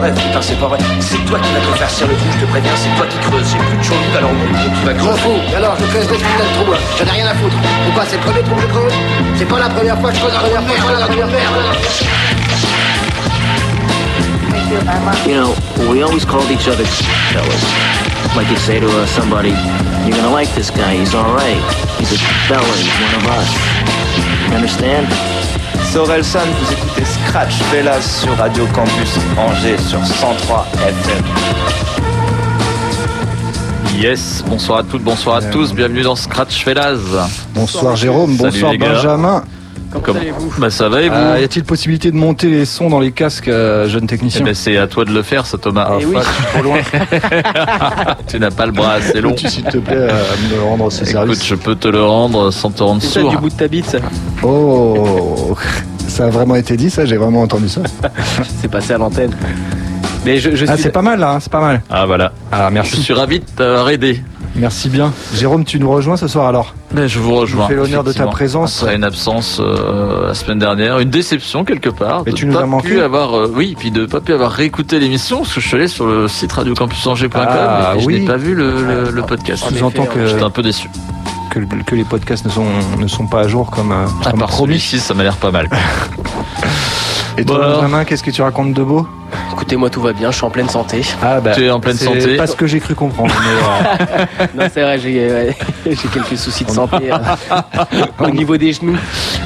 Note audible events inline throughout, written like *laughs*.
rêve. Putain, c'est pas vrai. C'est toi qui vas te faire serrer le trou, je te préviens. C'est toi qui creuses. J'ai plus de chaud alors trou, tu vas Je m'en creuser. fous. Alors, je creuserai ce putain de trou, là. J'en ai rien à foutre. Pourquoi c'est le premier trou que je creuse C'est pas la première fois que je creuse la première fois, la première fois. You know, we always called each other fellas. Like you say to uh, somebody, you're gonna like this guy, he's alright. He's a fella, he's one of us. You understand? Sorelson, vous écoutez Scratch Velas sur Radio Campus Angers sur 103 FM. Yes, bonsoir à toutes, bonsoir à tous, bienvenue dans Scratch Fellas. Bonsoir Jérôme, bonsoir. Benjamin. Comment Bah ça va et vous Euh, y a-t-il possibilité de monter les sons dans les casques, euh, jeune Eh technicien ben, c'est à toi de le faire, ça Thomas. Ah, fuck, je suis trop loin. *laughs* tu n'as pas le bras assez long. S'il te plaît, euh, me rendre ce Écoute, service je peux te le rendre sans te rendre sourd. de ta bite, ça. Oh, *laughs* ça a vraiment été dit, ça, j'ai vraiment entendu ça. *laughs* C'est passé à l'antenne. Mais je, je Ah, c'est pas mal là, hein, c'est pas mal. Ah voilà, Ah, je merci. suis ravi de t'avoir aidé. Merci bien. Jérôme, tu nous rejoins ce soir alors? Mais je vous rejoins. fais l'honneur de ta présence. Après une absence euh, la semaine dernière, une déception quelque part. Mais de tu nous pas as manqué. pu avoir, euh, oui, puis de pas pu avoir réécouté l'émission parce que je suis allé sur le site radiocampusangers.com Ah, et je oui. n'ai pas vu le, le- le podcast. Sous-entend que, J'étais un peu déçu. que, que les podcasts ne sont, ne sont pas à jour comme, euh, À comme part promis. celui-ci, ça m'a l'air pas mal. *laughs* Et toi, Bon. Benjamin, qu'est-ce que tu racontes de beau? Écoutez, moi tout va bien, je suis en pleine santé. Ah, bah, Tu es en pleine c'est santé. pas ce que j'ai cru comprendre. mais, euh, *laughs* Non, c'est vrai, j'ai *laughs* quelques soucis de santé euh, *laughs* au niveau des genoux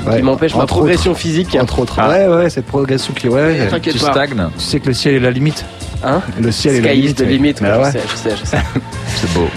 ouais. qui m'empêchent ma progression physique. Entre autres. Ah. Ouais, ouais, cette progression qui, ouais. T'inquiète Tu pas. stagnes, Tu sais que le ciel est la limite. Hein Le ciel est la Sky is limite. the limit, Bah ouais, je sais, je sais, je sais. c'est beau.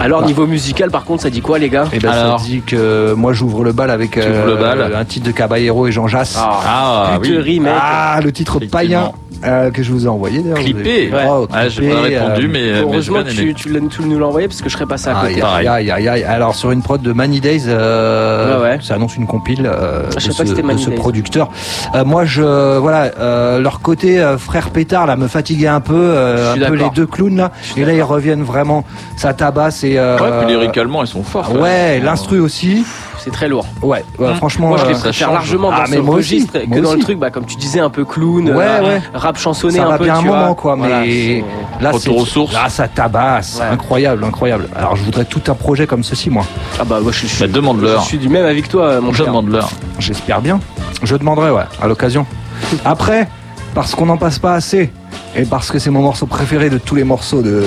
Alors, niveau musical, par contre, ça dit quoi, les gars? Et ben Alors ça dit que moi j'ouvre le bal avec euh, ouvres le bal. un titre de Caballero et Jean Jass. Ah, oui. mec. Ah, le titre païen euh, que je vous ai envoyé d'ailleurs. Clippé. Avez- Oh, Ouais, j'ai pas répondu, euh, mais, mais j'ai Heureusement que tu, tu, tu nous l'as envoyé parce que je serais passé à côté. Aïe, Pareil. aïe, aïe, aïe. Alors sur une prod de Many Days, euh, Ouais, ouais. ça annonce une compile euh, Je de, ce, de producteur. Euh, moi, je voilà, euh, leur côté euh, frère pétard là me fatiguait un peu, euh, un peu les deux clowns là. Et là ils reviennent vraiment, ça tabasse et euh, Ouais, puis lyricalement, ils sont forts. ouais, l'instru aussi. C'est très lourd. Ouais, ouais, Mmh. franchement. Moi, je les euh, préfère change. largement dans Ah, ce aussi, registre moi que dans le aussi. truc, bah, comme tu disais, un peu clown, Ouais, euh, ouais. rap chansonné ça un va peu. bien un tu vois. moment quoi, mais là Retour c'est aux sources. là ça tabasse, Ouais. incroyable, incroyable. Alors je voudrais tout un projet comme ceci moi. Ah bah, moi, je, je, Bah, je suis du même avec toi, mon Je demande l'heure. J'espère bien. Je demanderai ouais, à l'occasion. Après, parce qu'on n'en passe pas assez et parce que c'est mon morceau préféré de tous les morceaux de,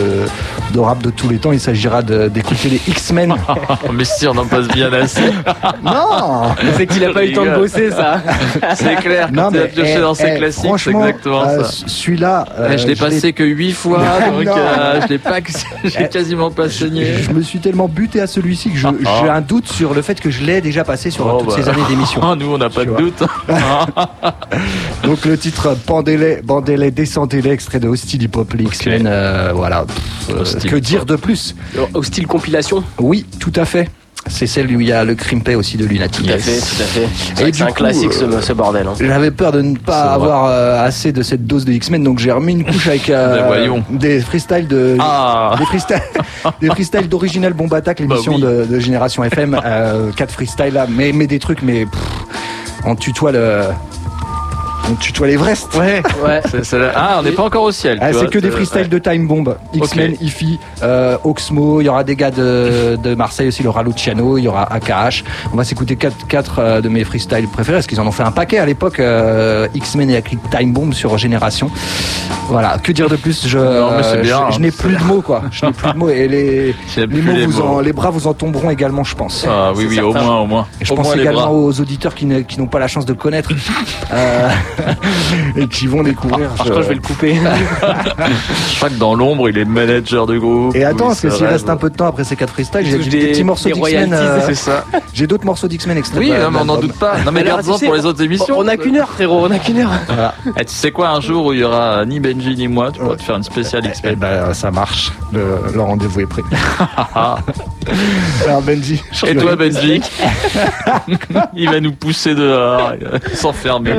de rap de tous les temps, il s'agira de- d'écouter les X-Men. *laughs* mais si, on en passe bien assez. *laughs* non C'est qu'il a pas eu le temps de bosser, ça. *laughs* C'est clair, non quand tu as pioché eh, dans ses eh, classiques, c'est franchement, exactement euh, ça. Celui-là, Eh, euh, je l'ai l'ai- passé que 8 fois, donc Non. euh, je l'ai pas, quasiment pas saigné. Je me suis tellement buté à celui-ci que je- Ah. j'ai un doute sur le fait que je l'ai déjà passé sur Oh, toutes bah. ces années d'émission. Ah, nous, on n'a pas Tu de vois. doute. Donc le titre Bandez-les, bandez-les, descendez-les, extrait de Hostile Hip Hop, les X-Men, euh, voilà. Pff, euh, Hostile que dire de plus? Au style compilation? Oui, tout à fait. C'est celle où il y a le Crimpé aussi de Lunatic. Tout à fait, tout à fait. C'est un coup, classique, ce, euh, ce bordel. hein. J'avais peur de ne pas avoir euh, assez de cette dose de X-Men, donc j'ai remis une couche avec *laughs* euh, Ben des freestyles de Ah, des freestyles, *laughs* des freestyles d'original Bomb Attack, l'émission Bah oui. de, de Génération FM. *laughs* Euh, quatre freestyles là, mais, mais des trucs, mais pff, on tutoie le, on tutoie l'Everest. ouais. Ouais. C'est- c'est la- Ah, on n'est pas encore au ciel. Ah, tu c'est vois, que des freestyles ouais. de Time Bomb, X-Men, Ok. Ifi, euh, Oxmo, il y aura des gars de, de Marseille aussi, le Luciano, il y aura AKH. On va s'écouter quatre, quatre euh, de mes freestyles préférés, parce qu'ils en ont fait un paquet à l'époque, euh, X-Men et Time Bomb sur Génération. Voilà, que dire de plus? Je, Non, mais c'est euh, bien, je, je n'ai plus de mots, quoi. Je n'ai plus de mots, et les, *laughs* les mots, les vous mots. En, les bras vous en tomberont également, je pense. Ah oui, oui, au moins, au moins. Et je Au pense moins également aux auditeurs qui ne- qui n'ont pas la chance de connaître euh, *laughs* *laughs* et qui vont découvrir. Je crois que je vais le couper. Je crois que dans l'ombre, il est manager de groupe. Et attends, parce que s'il reste un peu de temps après ces quatre freestyles, j'ai des, des- petits morceaux d'X-Men. euh, C'est ça. *laughs* j'ai d'autres morceaux d'X-Men extraits. Oui, non, mais on n'en doute pas. Non, mais garde-en tu sais, pour les autres émissions. On a qu'une heure, frérot, on a qu'une heure. *laughs* Eh, tu sais quoi, un jour où il y aura ni Benji ni moi, tu pourras te faire une spéciale Eh X-Men. ben, ça marche. Le, le rendez-vous est pris. Ah. Alors, Benji. Et toi, Benji? Il va nous pousser dehors, va s'enfermer.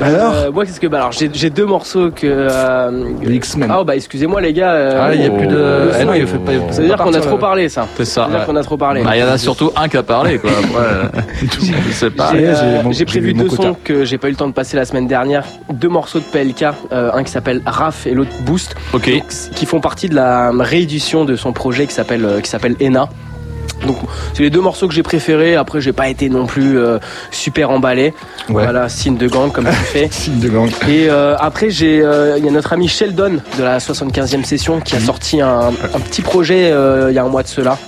Alors Euh, moi, qu'est-ce que. Bah, alors, j'ai j'ai deux morceaux que. euh, X-Men. Ah, bah, excusez-moi, les gars. euh, Ah, il y a plus de. le son, non, il il- fait pas. Ça veut dire qu'on a trop parlé, ça. C'est ça. Ça veut dire qu'on a trop parlé. Bah, il y en a surtout un qui a parlé, quoi. Après, euh, *laughs* tout, je sais pas. J'ai j'ai euh, mon- j'ai prévu deux sons que j'ai pas eu le temps de passer la semaine dernière. Deux morceaux de PLK, euh, un qui s'appelle Raf et l'autre Boost, Ok. donc, qui font partie de la réédition de son projet qui s'appelle euh, qui s'appelle Ena. Donc c'est les deux morceaux que j'ai préférés. Après j'ai pas été non plus euh, super emballé. Ouais. Voilà signe de gang comme tu fais. *laughs* Signe de gang. Et euh, après, j'ai, euh, il y a notre ami Sheldon de la 75e session qui a sorti un, un petit projet il y a un mois de cela.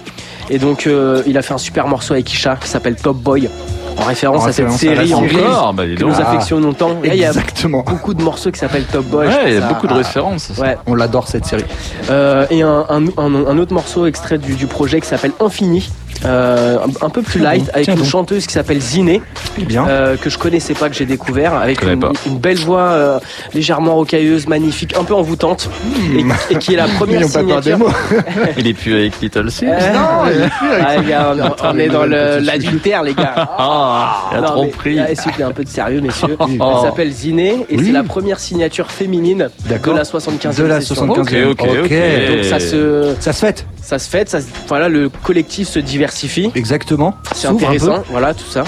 Et donc, il a fait un super morceau avec Isha qui s'appelle Top Boy, en référence En à cette référence série anglaise Encore, bah, que nous Ah. affectionnons tant. Là, il y a Exactement. beaucoup de morceaux qui s'appellent Top Boy. Ouais, il y a beaucoup de références. Ouais. On l'adore cette série. Euh, et un, un, un- un autre morceau extrait du, du projet qui s'appelle Infini. euh, un, peu plus Tiens light avec tiens une donc. chanteuse qui s'appelle Ziné Bien. euh, que je connaissais pas que j'ai découvert avec une, belle voix euh, légèrement rocailleuse magnifique un peu envoûtante et, et qui est la première signature. *laughs* Il est plus avec Little Sims. Euh, ah, les gars, on, on est dans le- petit l'adultère les gars Ah, il a Non, trop mais, ah, S'il vous plaît, un peu de sérieux, messieurs. *laughs* Oh. Elle s'appelle Ziné et Oui. c'est la première signature féminine de la 75e De la session. 75e. Ok, ok, ok. Donc ça se, Ça se fête. ça se ça, se- voilà, le collectif se diversifie. Exactement. C'est intéressant, voilà tout ça.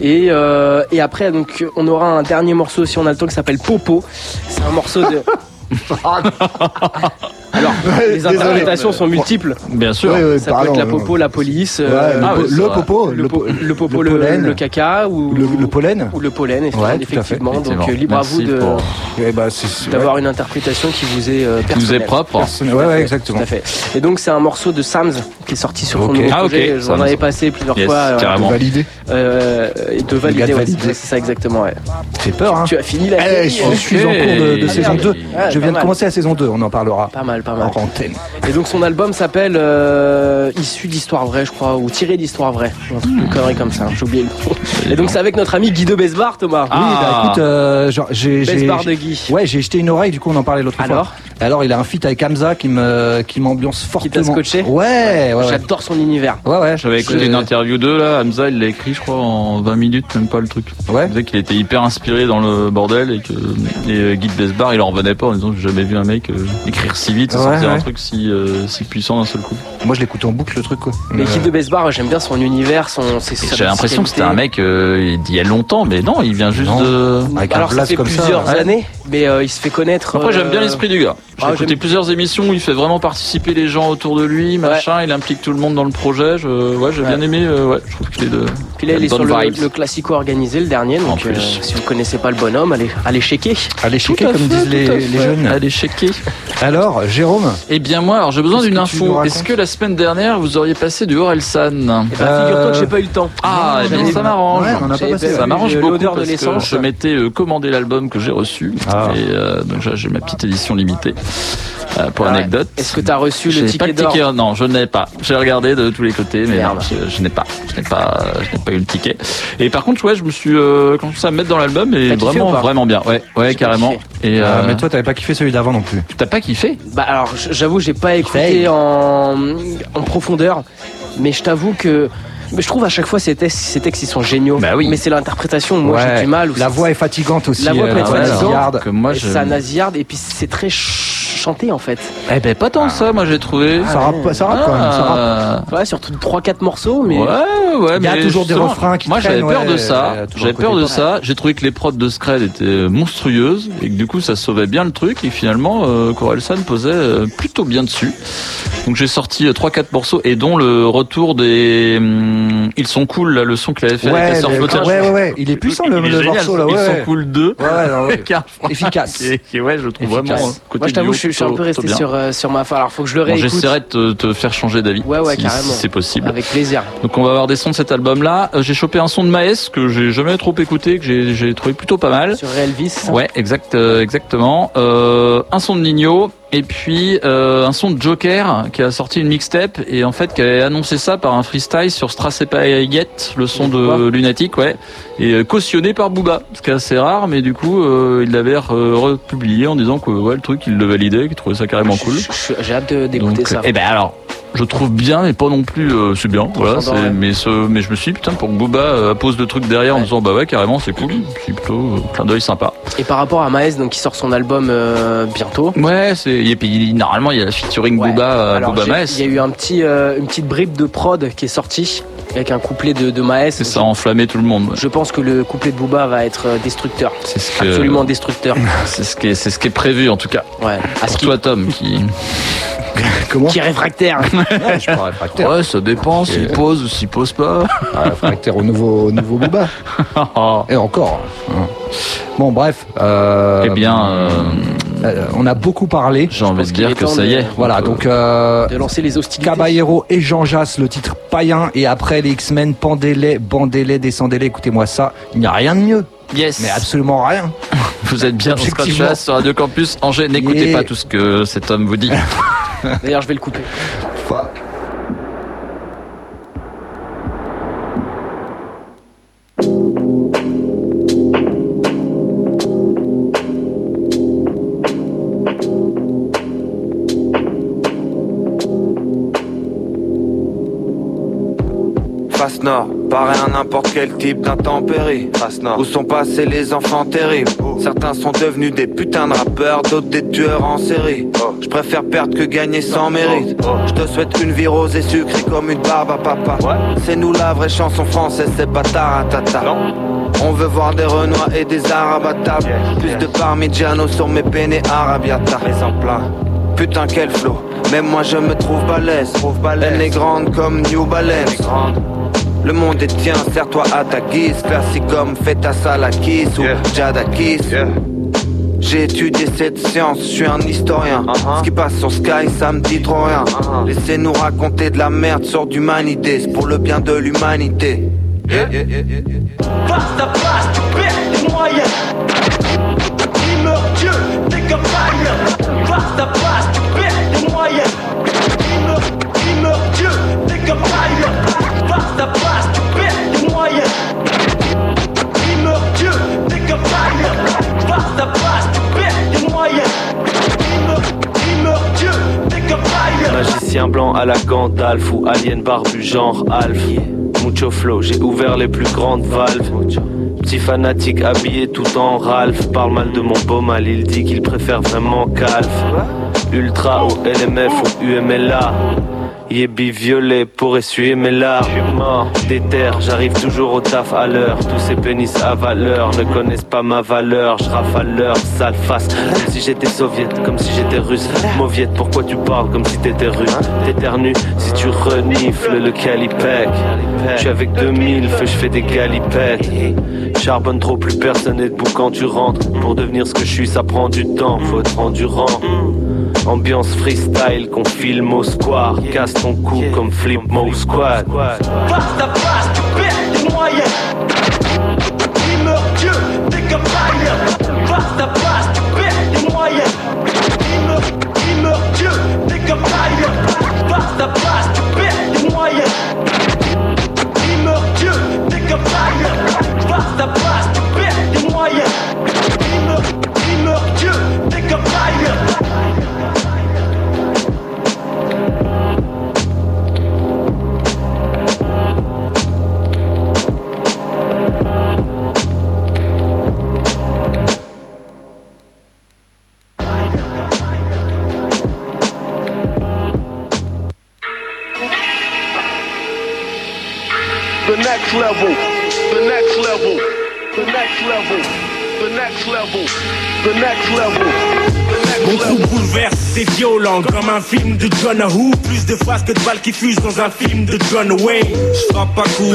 Et, euh, et après, donc, on aura un dernier morceau si on a le temps qui s'appelle Popo. C'est un morceau de. *laughs* *laughs* Alors, *laughs* les interprétations sont multiples. Bien sûr. Ouais, ouais, Ça pardon, peut être la euh, popo, la police, Ouais, euh, le, ah po- le popo, le, po- le popo, le le, pollen. le caca ou le, le pollen. ou le pollen, Ouais, effectivement. Donc euh, libre à vous de- pour- Eh ben, d'avoir une interprétation qui vous est euh, Qui nous est personnelle. propre. personnel. Ouais, ouais, exactement. Tout à fait. Et donc c'est un morceau de Sams qui est sorti sur son nouveau Ah, ok. projet. J'en Sams. avais passé plusieurs Yes, fois. euh, carrément. Euh, de valider, de ouais, valider. c'est ça exactement. Ouais. Fait peur, hein. Tu as fini la Eh, série, je suis en cours de, de saison 2. Ouais, Je viens de commencer la saison 2, on en parlera Pas mal, pas en mal. antenne. Et donc son album s'appelle euh, Issu d'histoire vraie, je crois, ou Tiré d'histoire vraie. Un truc, une connerie comme ça, j'ai oublié le nom. Et donc c'est avec notre ami Guido Besbar, Thomas. Oui, bah écoute, euh, genre, j'ai. Besbar de Guy. Ouais, j'ai jeté une oreille, du coup on en parlait l'autre fois. Alors Alors il a un feat avec Hamza qui me qui m'ambiance fortement. scotché Ouais, ouais, ouais. J'adore son univers. Ouais, ouais. J'avais écouté une interview d'eux là, Hamza il l'a écrit je crois en 20 minutes, même pas le truc. Ouais. Il disait qu'il était hyper inspiré dans le bordel et que et euh, Guy de Besbar il en revenait pas en disant j'ai jamais vu un mec euh, écrire si vite, Ouais, sortir un truc si, euh, si puissant d'un seul coup. Moi je l'écoute en boucle le truc quoi. Mais Euh, Guido Besbar, j'aime bien son univers, son. J'ai l'impression que c'était un mec euh, d'il y a longtemps, mais non, il vient juste Non. de. Avec un Alors ça fait comme ça, plusieurs ouais. années, mais euh, il se fait connaître. Après j'aime bien euh, l'esprit du gars. J'ai ah, écouté plusieurs émissions où il fait vraiment participer les gens autour de lui, machin, il implique tout le monde dans le projet. Je, ouais, j'ai Ouais. bien aimé. euh, ouais, je trouve qu'il est de. Puis là, il est sur le, le classico organisé, le dernier. En Donc, plus. euh, si vous connaissez pas le bonhomme, allez, allez checker. Allez checker comme fait, disent les, les jeunes. Allez checker. Alors, Jérôme Eh bien moi, alors j'ai besoin d'une info. Est-ce que la semaine dernière vous auriez passé du Orelsan Eh ben, figure-toi que j'ai pas eu le temps. Ah, eh bien ça m'arrange. Ça m'arrange beaucoup parce que je m'étais commandé l'album que j'ai reçu Ah. et euh, donc j'ai- j'ai ma petite édition limitée euh, pour Ah, l'anecdote. Est-ce que tu as reçu le pas ticket le ticket, non, je n'ai pas. J'ai regardé de tous les côtés, mais non, je, je n'ai pas, je n'ai pas, je n'ai pas eu le ticket. Et par contre, ouais, je me suis euh, commencé à me mettre dans l'album et vraiment, ou pas vraiment bien. Ouais, ouais, pas carrément. Et Ah, euh, Mais toi t'avais pas kiffé celui d'avant non plus. t'as pas kiffé Bah alors, j'avoue, j'ai pas écouté en, en profondeur, mais je t'avoue que mais je trouve à chaque fois ces textes, ces textes ils sont géniaux. Bah oui. Mais c'est l'interprétation où moi Ouais. j'ai du mal. La voix est fatigante aussi. La voix peut euh, être ouais, fatigante. nasillarde. Que moi, et je. ça nasillarde et puis c'est très ch- chanté en fait. Eh ben pas tant ça, moi j'ai trouvé. Ça rappe, ça rappe quand même. Ça rappe. Ah. Ouais, surtout 3-4 morceaux, mais Ouais, ouais, Il y a mais toujours des refrains qui Moi, j'avais peur ouais, de euh, ça. toujours J'avais peur de ça. J'ai trouvé que les prods de Scred étaient monstrueuses et que du coup, ça sauvait bien le truc. Et finalement, euh, Corelsan posait euh, plutôt bien dessus. Donc, j'ai sorti euh, trois, quatre morceaux et dont le retour des hum, Ils sont cool, là, le son qu'il avait fait avec Ouais, la Surf le- ouais, ouais, ouais. Il est puissant le, Il est le génial, morceau là. Ils Ouais, sont cool 2. Ouais, ouais, non, ouais. *laughs* Qui est un refrain Efficace. est- ouais, je trouve Efficace. vraiment. euh, Côté moi je t'avoue, je, suis- je suis un peu resté sur, euh, sur ma fin. Alors faut que je le Bon, réécoute. J'essaierai de te, te faire changer d'avis. Ouais, ouais, si, carrément. si c'est possible. Avec plaisir. Donc on va avoir des sons de cet album-là. Euh, j'ai chopé un son de Maes que j'ai jamais trop écouté, que j'ai- trouvé plutôt pas mal. Sur Elvis. ça Ouais, exact, euh, exactement. Euh, un son de Nino et puis euh, un son de Joker qui a sorti une mixtape et en fait qui avait annoncé ça par un freestyle sur Strass et Paillette, le son de Lunatic, ouais, et cautionné par Booba, ce qui est assez rare, mais du coup euh, il l'avait republié en disant que ouais le truc il le validait, qu'il trouvait ça carrément cool. J'ai hâte de- d'écouter ça. eh ben alors, je trouve bien, mais pas non plus. euh, c'est bien, voilà. c'est-. Mais, ce, mais je me suis dit, putain, pour que Booba euh, pose le truc derrière en Ouais. disant, bah ouais, carrément, c'est cool. C'est plutôt euh, clin d'œil sympa. Et par rapport à Maes, donc qui sort son album euh, bientôt. Ouais, c'est. Et puis normalement, il y a la featuring Ouais. Booba, euh, Alors, Booba Maes. Il y a eu un petit, une petite bribe de prod qui est sortie avec un couplet de, de Maes. C'est ça a enflammé tout le monde. ouais. Je pense que le couplet de Booba va être destructeur. C'est ce que. Absolument destructeur. *laughs* C'est ce qui est, c'est ce qui est prévu en tout cas. Ouais. À Pour toi, Tom, qui. *laughs* *laughs* Comment qui est réfractaire. *laughs* Je suis pas réfractaire. Ouais, ça dépend s'il pose ou s'il pose pas. Ah, réfractaire au nouveau, au nouveau Booba. *laughs* Et encore. Bon, bref. euh, eh bien, euh, euh, on a beaucoup parlé. j'ai envie de dire que ça y est. Voilà, donc euh, de lancer les hostilités. Caballero et Jean Jass, le titre païen, et après les X-Men, pendez-les, bandez-les, descendez-les, écoutez-moi ça, il n'y a rien de mieux, Yes. mais absolument rien. Vous êtes bien sur Radio Campus Angers. N'écoutez pas tout ce que cet homme vous dit. D'ailleurs, je vais le couper. Paraît un n'importe quel type d'intempérie. Où sont passés les enfants terribles? Certains sont devenus des putains de rappeurs, d'autres des tueurs en série. Je préfère perdre que gagner sans mérite. Je te souhaite une vie rose et sucrée comme une barbe à papa. C'est nous la vraie chanson française, c'est pas taratata. On veut voir des Renois et des Arabes à table. Plus de Parmigiano sur mes peines arabiata. En plein. Putain quel flow, même moi je me trouve balèze. Elle est grande comme New Balance. Le monde est tien, serre-toi à ta guise. Classique comme Feta Salakis ou Jadakis. J'ai étudié cette science, je suis un historien. Ce qui passe sur Sky, ça me dit trop rien. Laissez-nous raconter de la merde sur d'humanité, c'est pour le bien de l'humanité. Face à face, tu perds les moyens. Il meurt Dieu, t'es comme. Face à face, tu païen. Magicien blanc à la Gandalf ou alien barbu genre Alf. Mucho flow, j'ai ouvert les plus grandes valves. Petit fanatique habillé tout en Ralph. Parle mal de mon beau mal, il dit qu'il préfère vraiment Calf. Ultra ou LMF ou UMLA. Yébi violet pour essuyer mes larmes. mort des terres, j'arrive toujours au taf à l'heure. Tous ces pénis à valeur ne connaissent pas ma valeur. Je rafale leur sale face, comme si j'étais soviète, comme si j'étais russe. Mauviette, pourquoi tu parles comme si t'étais russe? T'éternues si tu renifles le calipec. Je suis avec 2000 feux, je fais des galipettes. Charbonne trop, plus personne n'est debout quand tu rentres. Pour devenir ce que je suis, ça prend du temps, faut être endurant. Ambiance freestyle qu'on filme au square. Casse ton cou comme Flip Mo Squad. Face à face, tu perds les moyens. Dieu, t'es comme. Face à face, tu next level, the next level, the next level, the next level, the next level. Mon groupe bouleverse, c'est violent comme un film de John Who. Plus de phrases que de balles qui fusent dans un film de John Wayne. Je frappe pas coup,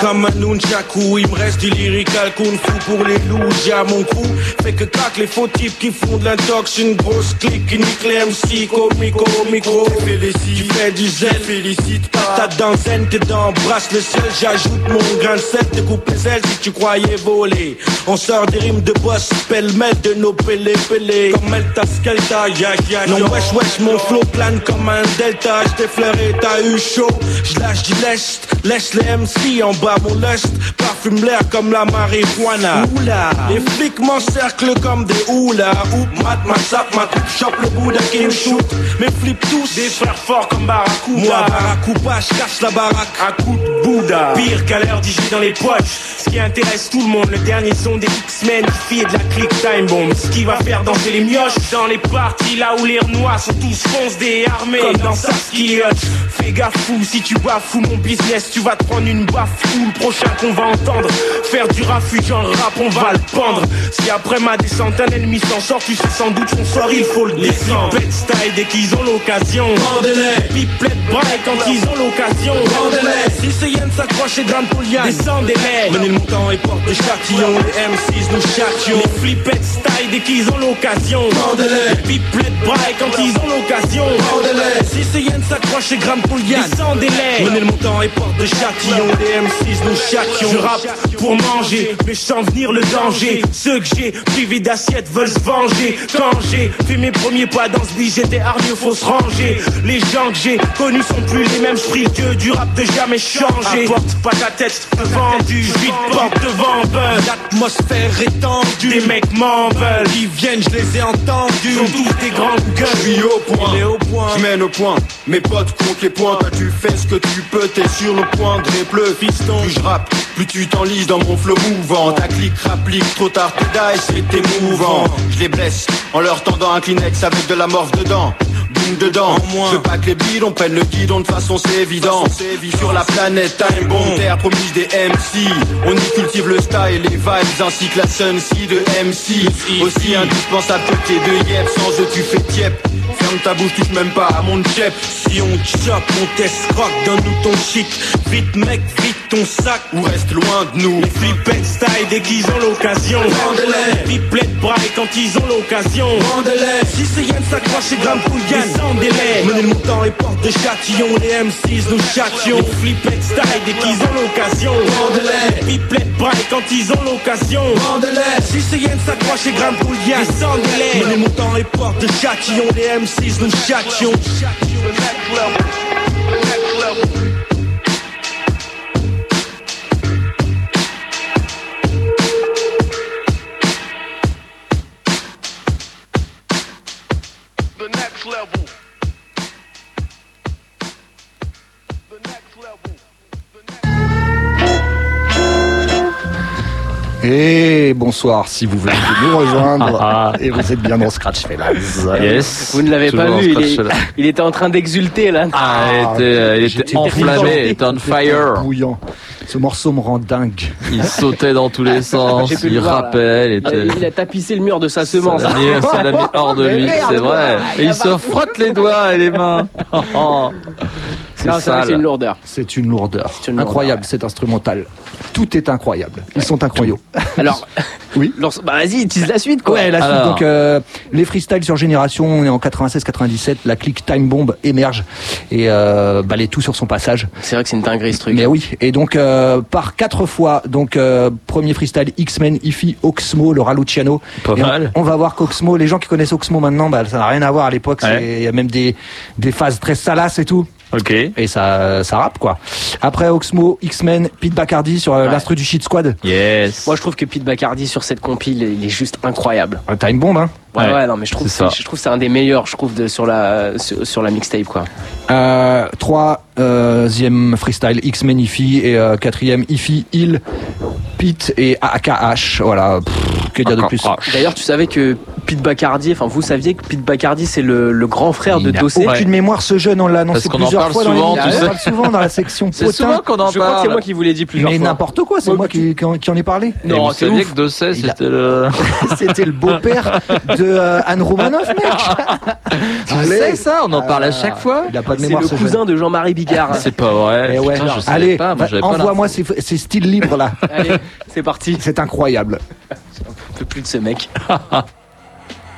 comme un nunchaku. Il me reste du lyrical kung fu pour les loups J'ai à mon cou, fait que craque les faux types qui font de l'intox Une grosse clique qui nique les MC comico au micro Félicite, tu fais du zèle, félicite pas. T'as dans zen que d'embrasse le ciel. J'ajoute mon grain de sel, découpe les ailes si tu croyais voler. On sort des rimes de boss, pêle-mêle de nos pélé pélé. Comme Elta Skelta, ya ya Non wesh wesh, mon flow plane comme un delta. J't'ai flairé, t'as eu chaud. J'lâche du lest, laisse les MC en bas mon lest. Parfume l'air comme la marijuana. Oula, les flics m'encerclent comme des houlas. Oup, mat, ma sap, ma chope le bout d'un qui me shoot. Mes flips tous, des frères forts comme Barracuda. Moi, Barracuda, j'cache la baraque à coup de Bouddha. Pire qu'à l'heure d'IG dans les poches. Ce qui intéresse tout le monde, le dernier son des X-Men, filles de la clique Time Bomb. Ce qui va faire danser les mioches dans les parties là où les renois sont tous foncés armés. Comme dans Saskia. Fais gaffe fou, si tu bafoues mon business, tu vas te prendre une baffe fou. Le prochain qu'on va entendre, faire du rafuge en rap, on va le pendre. Si après ma descente, un ennemi s'en sort, tu sais sans doute son sort, il faut le descendre. Pet style dès qu'ils ont l'occasion. Pipelette braille quand ils ont l'occasion. Si ce yen s'accroche et lien, descendez-les. Menez le montant et porte des châtillons. Les M6 nous châtions. Les flippettes style dès qu'ils ont l'occasion. Pipelette braille quand ils ont l'occasion. Si ce yen s'accroche et grimpe au lien, descendez-les. Menez le montant et porte des châtillons. Les M6 nous châtions. Je rappe pour manger, mais je sens venir le danger. Ceux que j'ai privés d'assiette veulent se venger. Quand j'ai fait mes premiers pas dans ce beat, j'étais hargneux, faut se ranger. Les gens que j'ai connus sont plus les mêmes prix que du rap de jamais changé. Apporte pas ta tête vendue, vite porte devant. L'atmosphère est tendue, des mecs m'en veulent. Ils viennent, je les ai entendus. Sont tous des grands gueules. Je suis au point, Il est au point. je mène au point. Mes potes comptent les points, toi tu fais ce que tu peux, t'es sur le point de répler, fiston. Plus je rappe, plus tu t'enlises dans mon flow mouvant. Ta clique rapplique, trop tard tu die, c'est émouvant. Je les blesse en leur tendant un Kleenex avec de la morve dedans. Boum dedans, je veux pas que les bidons prennent le guidon, de façon c'est évident. Sur la planète Time Bomb, terre promise des MC. On y cultive le style, les vibes ainsi que la sun Sea de MC. Aussi indispensable que tes deux yep, sans eux tu fais tiep. Ferme ta bouche, touche même pas à mon chep. Si on chope, on t'escroque, donne-nous ton shit. Vite mec, vite ton sac. Ou reste loin de nous. Les flippettes style dès qu'ils ont l'occasion. Vendez-les. Pipelettes braille quand ils ont l'occasion. Si c'est Yann s'accroche et grimpe pour Yann, descendez-les. Menez le montant et porte de châtillon. Les M6 nous châtions. Les flippettes style dès qu'ils ont l'occasion. Vendez-les. Pipelettes braille quand ils ont l'occasion. Si c'est Yann s'accroche et grimpe pour Yann, descendez-les. Menez le montant et porte de châtillon. Les M6 nous châtions. Et bonsoir si vous de nous rejoindre. *laughs* et vous êtes bien dans Scratch Fellas. Yes. Vous ne l'avez pas vu, il, est- était en train d'exulter là. Ah, il était, euh, il était enflammé, il était on fire. Bouillant. Ce morceau me rend dingue. Il sautait dans tous les *laughs* sens, il voir, là. rappelle, il était... Il a tapissé le mur de sa semence. Ça l'a mis, ça l'a mis hors de lui, c'est vrai. Et il se frotte les doigts et les mains. *laughs* C'est Non, c'est vrai c'est une lourdeur. C'est une lourdeur. une lourdeur. Incroyable cet instrumental. Tout est incroyable. Ils sont incroyables. Alors, *laughs* Oui. bah vas-y, utilise la suite quoi. Ouais, la suite, donc euh, les freestyles sur Génération, on est en 96-97, la clique Time Bomb émerge et euh, balaye tout sur son passage. C'est vrai que c'est une dinguerie ce truc. Mais oui, et donc euh, par quatre fois, donc euh, premier freestyle X-Men, Ify, Oxmo, le Raluciano. Pas Et on- mal. On, va voir qu'Oxmo, les gens qui connaissent Oxmo maintenant, bah, ça n'a rien à voir à l'époque. Il y a même des, des phases très salaces et tout. Ok. Et ça, ça rappe quoi. Après Oxmo, X-Men, Pete Bacardi sur euh, Ouais. l'instru du Shit Squad. Yes. Moi je trouve que Pete Bacardi sur cette compile, il est juste incroyable. Un time bomb, hein. Ouais, Ouais, ouais, non mais je trouve, c'est ça. je trouve que c'est un des meilleurs, je trouve, de, sur la sur, sur la mixtape quoi. Euh, troisième freestyle X-Men Ify et euh, quatrième Ify, Il, Pete et AKH. Voilà, pff, que dire de plus? D'ailleurs, tu savais que Pete Bacardi, enfin vous saviez que Pete Bacardi c'est le, le grand frère de Il n'a Dossé. aucune mémoire ce jeune, on l'a annoncé Parce en plusieurs parle fois souvent, dans sais. On parle souvent dans la section *laughs* C'est potin. souvent qu'on en Je crois que c'est parle. moi qui vous l'ai dit plusieurs Mais fois. n'importe quoi, c'est moi qui, qui en, ai parlé. Non, c'est que Dossé, a- c'était le... *laughs* C'était le beau-père de *laughs* euh, Anne Romanoff, mec. *laughs* *laughs* Tu Allez. sais ça, on en parle à chaque fois. Il a pas de C'est mémoire le ce cousin de Jean-Marie Bigard. *laughs* C'est pas vrai. Eh ouais. Putain, je savais Allez, pas, moi, va- j'avais pas envoie-moi ces styles libres là. Allez, c'est parti. C'est incroyable. Je peux plus de ce mec.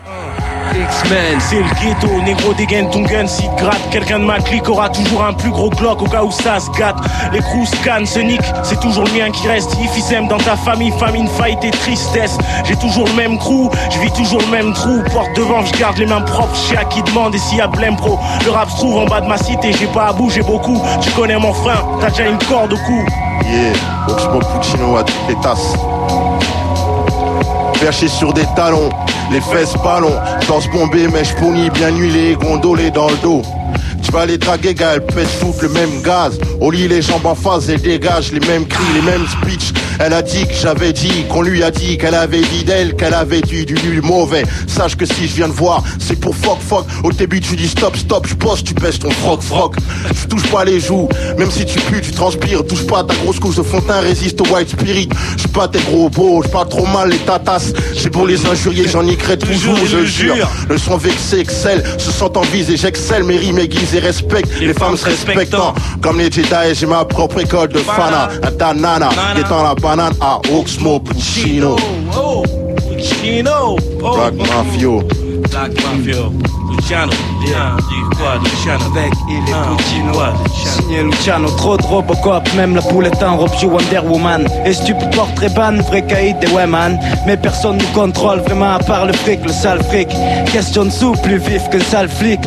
X-Men, c'est le ghetto, négro dégaine ton gun te gratte. Quelqu'un de ma clique aura toujours un plus gros Glock au cas où ça se gâte. Les crews scannent, se niquent, c'est toujours le mien qui reste. Ifisem dans ta famille, famine, fight et tristesse. J'ai toujours le même crew, je vis toujours le même trou. Porte devant, je garde les mains propres, je à qui demande et s'il y a blême pro. Le rap se trouve en bas de ma cité, j'ai pas à bouger beaucoup. Tu connais mon frein, t'as déjà une corde au cou. Yeah, Oxmo Puccino à toutes les tasses. Perché sur des talons, les fesses ballons, danse bombée, mèche ponie, bien huilée, gondolée dans le dos. Tu vas les draguer, gars, elles pètent toutes le même gaz. Au lit, les jambes en face, et dégage les mêmes cris, les mêmes speeches. Elle a dit que j'avais dit, qu'on lui a dit qu'elle avait dit d'elle, qu'elle avait dit du, du mauvais. Sache que si je viens de voir, c'est pour fuck fuck. Au début, tu dis stop stop, je bosse, tu baisses ton froc froc. Tu touches pas les joues, même si tu pues, tu transpires. Touche pas ta grosse couche de teint, résiste au white spirit. Je pas tes gros beaux, je pas trop mal les tatas. J'ai pour les injurier, j'en niquerai toujours, je jure. Le son vexé, excelle, se sent en vise et j'excelle, mes rimes aiguisent et respecte. Les femmes se respectant, comme les Jedi, j'ai ma propre école de fana. Un tanana, étant la banane à Oxmo Puccino. Oh, Puccino. Oh, Black Mafio. Black Mafia. Luciano, dis quoi, Luciano Avec il est Luciano Signé Luciano, trop de Robocop, même la poulette en robe joue Wonder Woman. Et stupide portrait ban, vrai caïd des ouais man. Mais personne nous contrôle vraiment à part le fric, le sale fric. Question de sous, plus vif que le sale flic.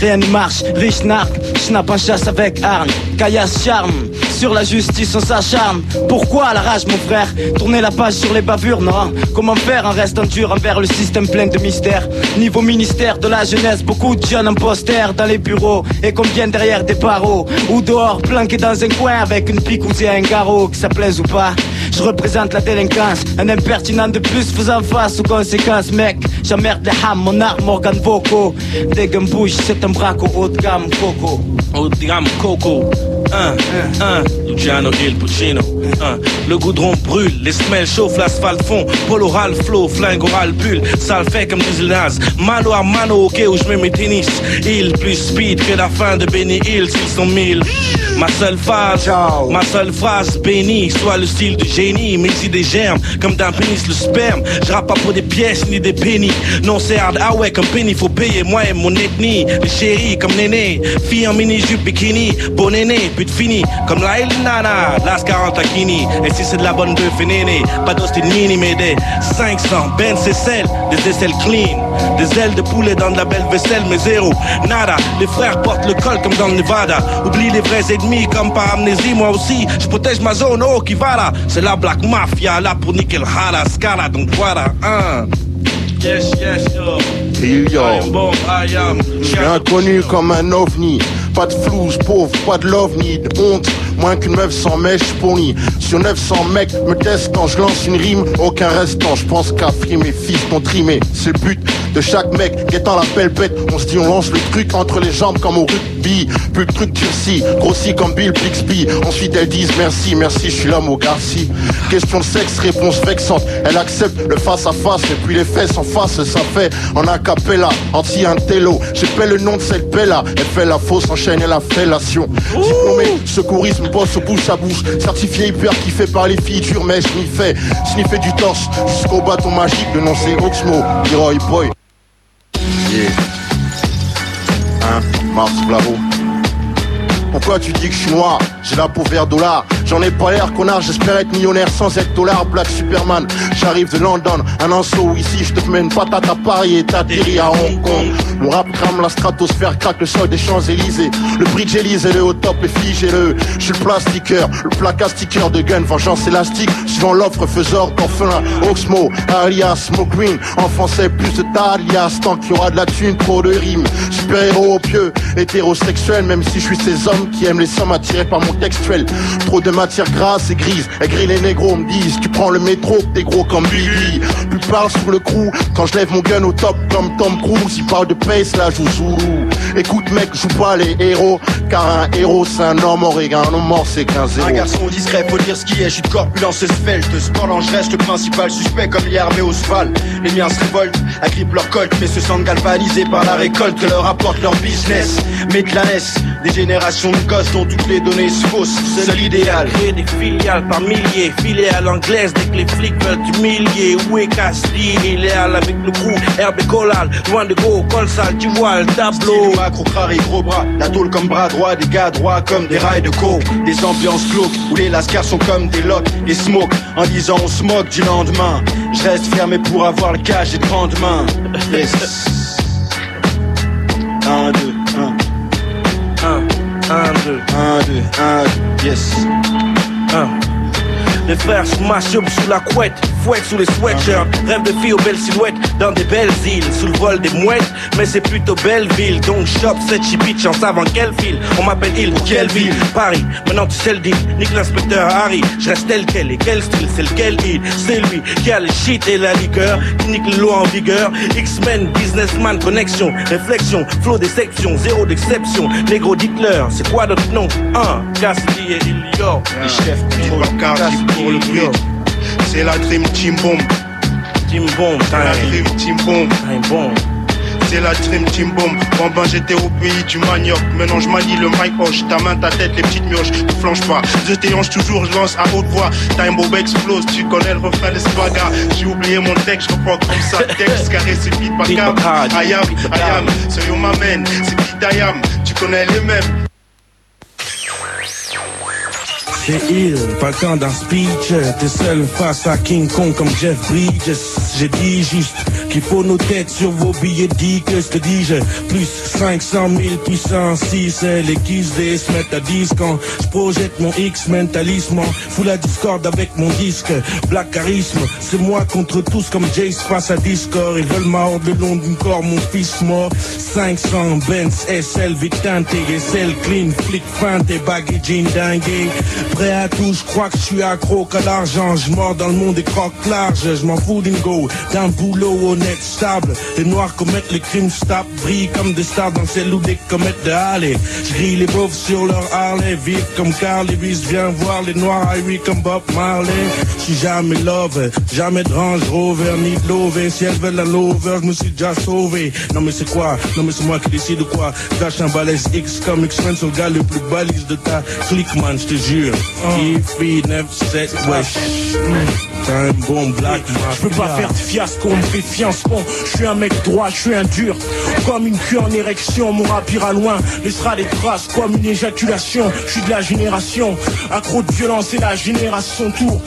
Rien n'y marche, riche narc, schnapp en chasse avec arme Caillasse charme, sur la justice on s'acharne Pourquoi la rage mon frère Tourner la page sur les bavures, non Comment faire en restant dur envers le système plein de mystères Niveau ministère de la jeunesse, beaucoup de jeunes imposters dans les bureaux Et combien derrière des barreaux Ou dehors, planqués dans un coin avec une picouse et un garrot Que ça plaise ou pas je représente la délinquance, un impertinent de plus faisant face aux conséquences, mec. J'emmerde les hams, mon arme, organe vocaux. Dès qu'un bouge, c'est un braco haut de gamme, coco. Haut de gamme Coco. Un, un, Luciano Il Puccino. Un, le goudron brûle, les semelles chauffent, l'asphalte fond. Paul oral, flow, flingue oral, bulle. Ça le fait comme diesel naze. Mano à mano, ok, où je mets mes tennis. Il plus speed que la fin de Benny Hill, s'ils sont mille. Ma seule phase, ma seule phrase bénie, soit le style du génie, mais si des germes, comme d'un pénis le sperme. Je rappe pas pour des pièces ni des pennies. Non, c'est hard, ah ouais, comme penny, faut payer moi et mon ethnie. Les chéris comme néné, fille en mini-jupe bikini, bon néné, pute fini, comme la El Nana, Las 40 Akini. Et si c'est de la bonne bœuf néné, pas d'hostie mini, mais des 500, Ben c'est celle, des aisselles clean, des ailes de poulet dans de la belle vaisselle, mais zéro, nada. Les frères portent le col comme dans le Nevada. Oublie les vrais ennemis comme par amnésie, moi aussi. Je protège ma zone, oh qui va là. C'est la Black Mafia, là pour niquer le Hala, Scala, donc voilà, hein. Yes, yes, yo. Yo. Je suis inconnu comme un ovni. Pas de flouze, pauvre, pas de love ni de honte. Moins qu'une meuf sans mèche pournie. Sur 900 mecs me testent quand je lance une rime. Aucun restant, je pense qu'à mes fils t'ont trimé. C'est le but de chaque mec guettant la belle bête. On se dit, on lance le truc entre les jambes comme au rugby. Plus de truc durci, grossi comme Bill Bixby. Ensuite elles disent merci, merci, je suis l'homme au Garci. Question de sexe, réponse vexante. Elle accepte le face à face et puis les fesses en face, ça fait en acapella, anti-intello. J'ai le nom de cette bella. Elle fait la fausse, enchaîne et la fellation. Diplômé, secourisme, bosse bouche à bouche. Certifié hyper kiffé par les filles dures, mais fais. Sniffer du torse jusqu'au bâton magique. Le nom c'est Oxmo, Leroy Boy. Yeah. Hein, Mars Blavo. Pourquoi tu dis que je suis noir? J'ai la peau vert dollar J'en ai pas l'air connard, j'espère être millionnaire sans être dollar Black Superman, j'arrive de London Un anseau ici, je te mets une patate à Paris et t'atterris à Hong Kong. Mon rap crame la stratosphère, craque le sol des Champs-Élysées. Le bridge Élysée, le au top et figez-le Je suis le plastiqueur, le placard sticker de gun Vengeance élastique, suivant l'offre faiseur d'orphelin Oxmo, alias Smoke Green En français, plus de alias Tant qu'il y aura de la thune, trop de rimes. Super-héros pieux, hétérosexuel Même si je suis ces hommes qui aiment les sommes attirés par mon textuel. De matière grasse et grise. Aigris les négros me disent Tu prends le métro, t'es gros comme Billy Plus parle sur le crew Quand je lève mon gun au top comme Tom Cruise Il parle de pace, là joue Zulu Écoute mec, joue pas les héros Car un héros c'est un homme oregan Un homme mort c'est qu'un zéro. Un garçon discret, faut dire ce qui est, je suis de corpulence svelte. Cependant je reste le principal suspect comme il est armé au sval Les miens se révoltent, agrippent leur colt Mais se sentent galvanisés par la récolte que leur apporte leur business. Mais clanesse, des générations de gosses dont toutes les données se faussent. Seul idéal, filiales. Créer des filiales par milliers, filiales anglaises dès que les flics veulent humilier. Où est Castille Il est avec le crew, herbe et collal, loin de go, col sale, tu vois le tableau. Style macro, crari, gros bras, la tôle comme bras droit, des gars droits comme des rails de coke, des ambiances glauques où les lascars sont comme des locks et smoke. En disant on se moque du lendemain, je reste fermé pour avoir le cash et de grandes mains. Yes. 1, 2, 1. 1, 1, 2. 1, 2, 1, yes. 1. Les frères smash up sous la couette, fouette sous les sweatshirts, rêve de filles aux belles silhouettes, dans des belles îles, sous le vol des mouettes, mais c'est plutôt belle ville, donc shop cette chipitch en savant quelle ville, on m'appelle il ou quelle ville, Paris, maintenant tu sais le deal, nique l'inspecteur Harry, je reste tel quel, et quel style, c'est lequel il, c'est lui, qui a le shit et la liqueur, qui nique le lot en vigueur, X-Men, businessman, connexion, réflexion, flow des sections, zéro d'exception, négro dites-leur, c'est quoi notre nom, 1, Cassidy et Ilio, Bacardi pour le bridge. C'est la dream team bomb. Team bomb, C'est la dream team bomb. bomb. C'est la dream team bomb. Bambin, j'étais au pays du manioc. Maintenant, je manie le mic poche. Ta main, ta tête, les petites mioches. Ne flanche pas. Je t'éhanche toujours, je lance à haute voix. Time bomb explose. Tu connais le refrain des spagas. J'ai oublié mon texte, je reprends comme ça. Texte carré, c'est beat par. I am, I am. C'est yo m'amène. C'est beat I am. Tu connais les mêmes. C'est il, pas le temps d'un speech. T'es seul face à King Kong comme Jeff Bridges. J'ai dit juste qu'il faut nos têtes sur vos billets de que ce que dis-je Plus 500 000 puissance 6 Les guises des se mettent à 10 quand je projette mon X mentalisme Fous la discorde avec mon disque. Black charisme, c'est moi contre tous comme Jace face à Discord. Ils veulent ma horde le long d'une corps, mon fils mort. 500 Benz SL Victin TSL Clean Flick fin tes bagues jean dingue Prêt à tout, je crois que je suis accro qu'à l'argent. Je mords dans le monde des crocs larges. Je m'en fous d'une go, d'un boulot honnête, stable Les noirs commettent les crimes, stop Brillent comme des stars dans celle où des comètes de Harley Je grille les pauvres sur leur Harley. Vite comme Carl Lewis, viens voir les noirs Irie comme Bob Marley. Je suis jamais love, jamais de Range Rover Ni de Lové, si elles veulent la lover Je me suis déjà sauvé. Non mais c'est quoi? Non mais c'est moi qui décide de quoi? Cache un balèze X comme X-Men sur le gars le plus balise de ta clique man, je te jure. Ifri 9, 7, wesh T'es un bon black Je peux pas faire de fiasco, on me fait fiancement. Je suis un mec droit, je suis un dur. Comme une queue en érection, mon rap ira loin. Laissera des traces comme une éjaculation. Je suis de la génération. Accro de violence et la génération tour.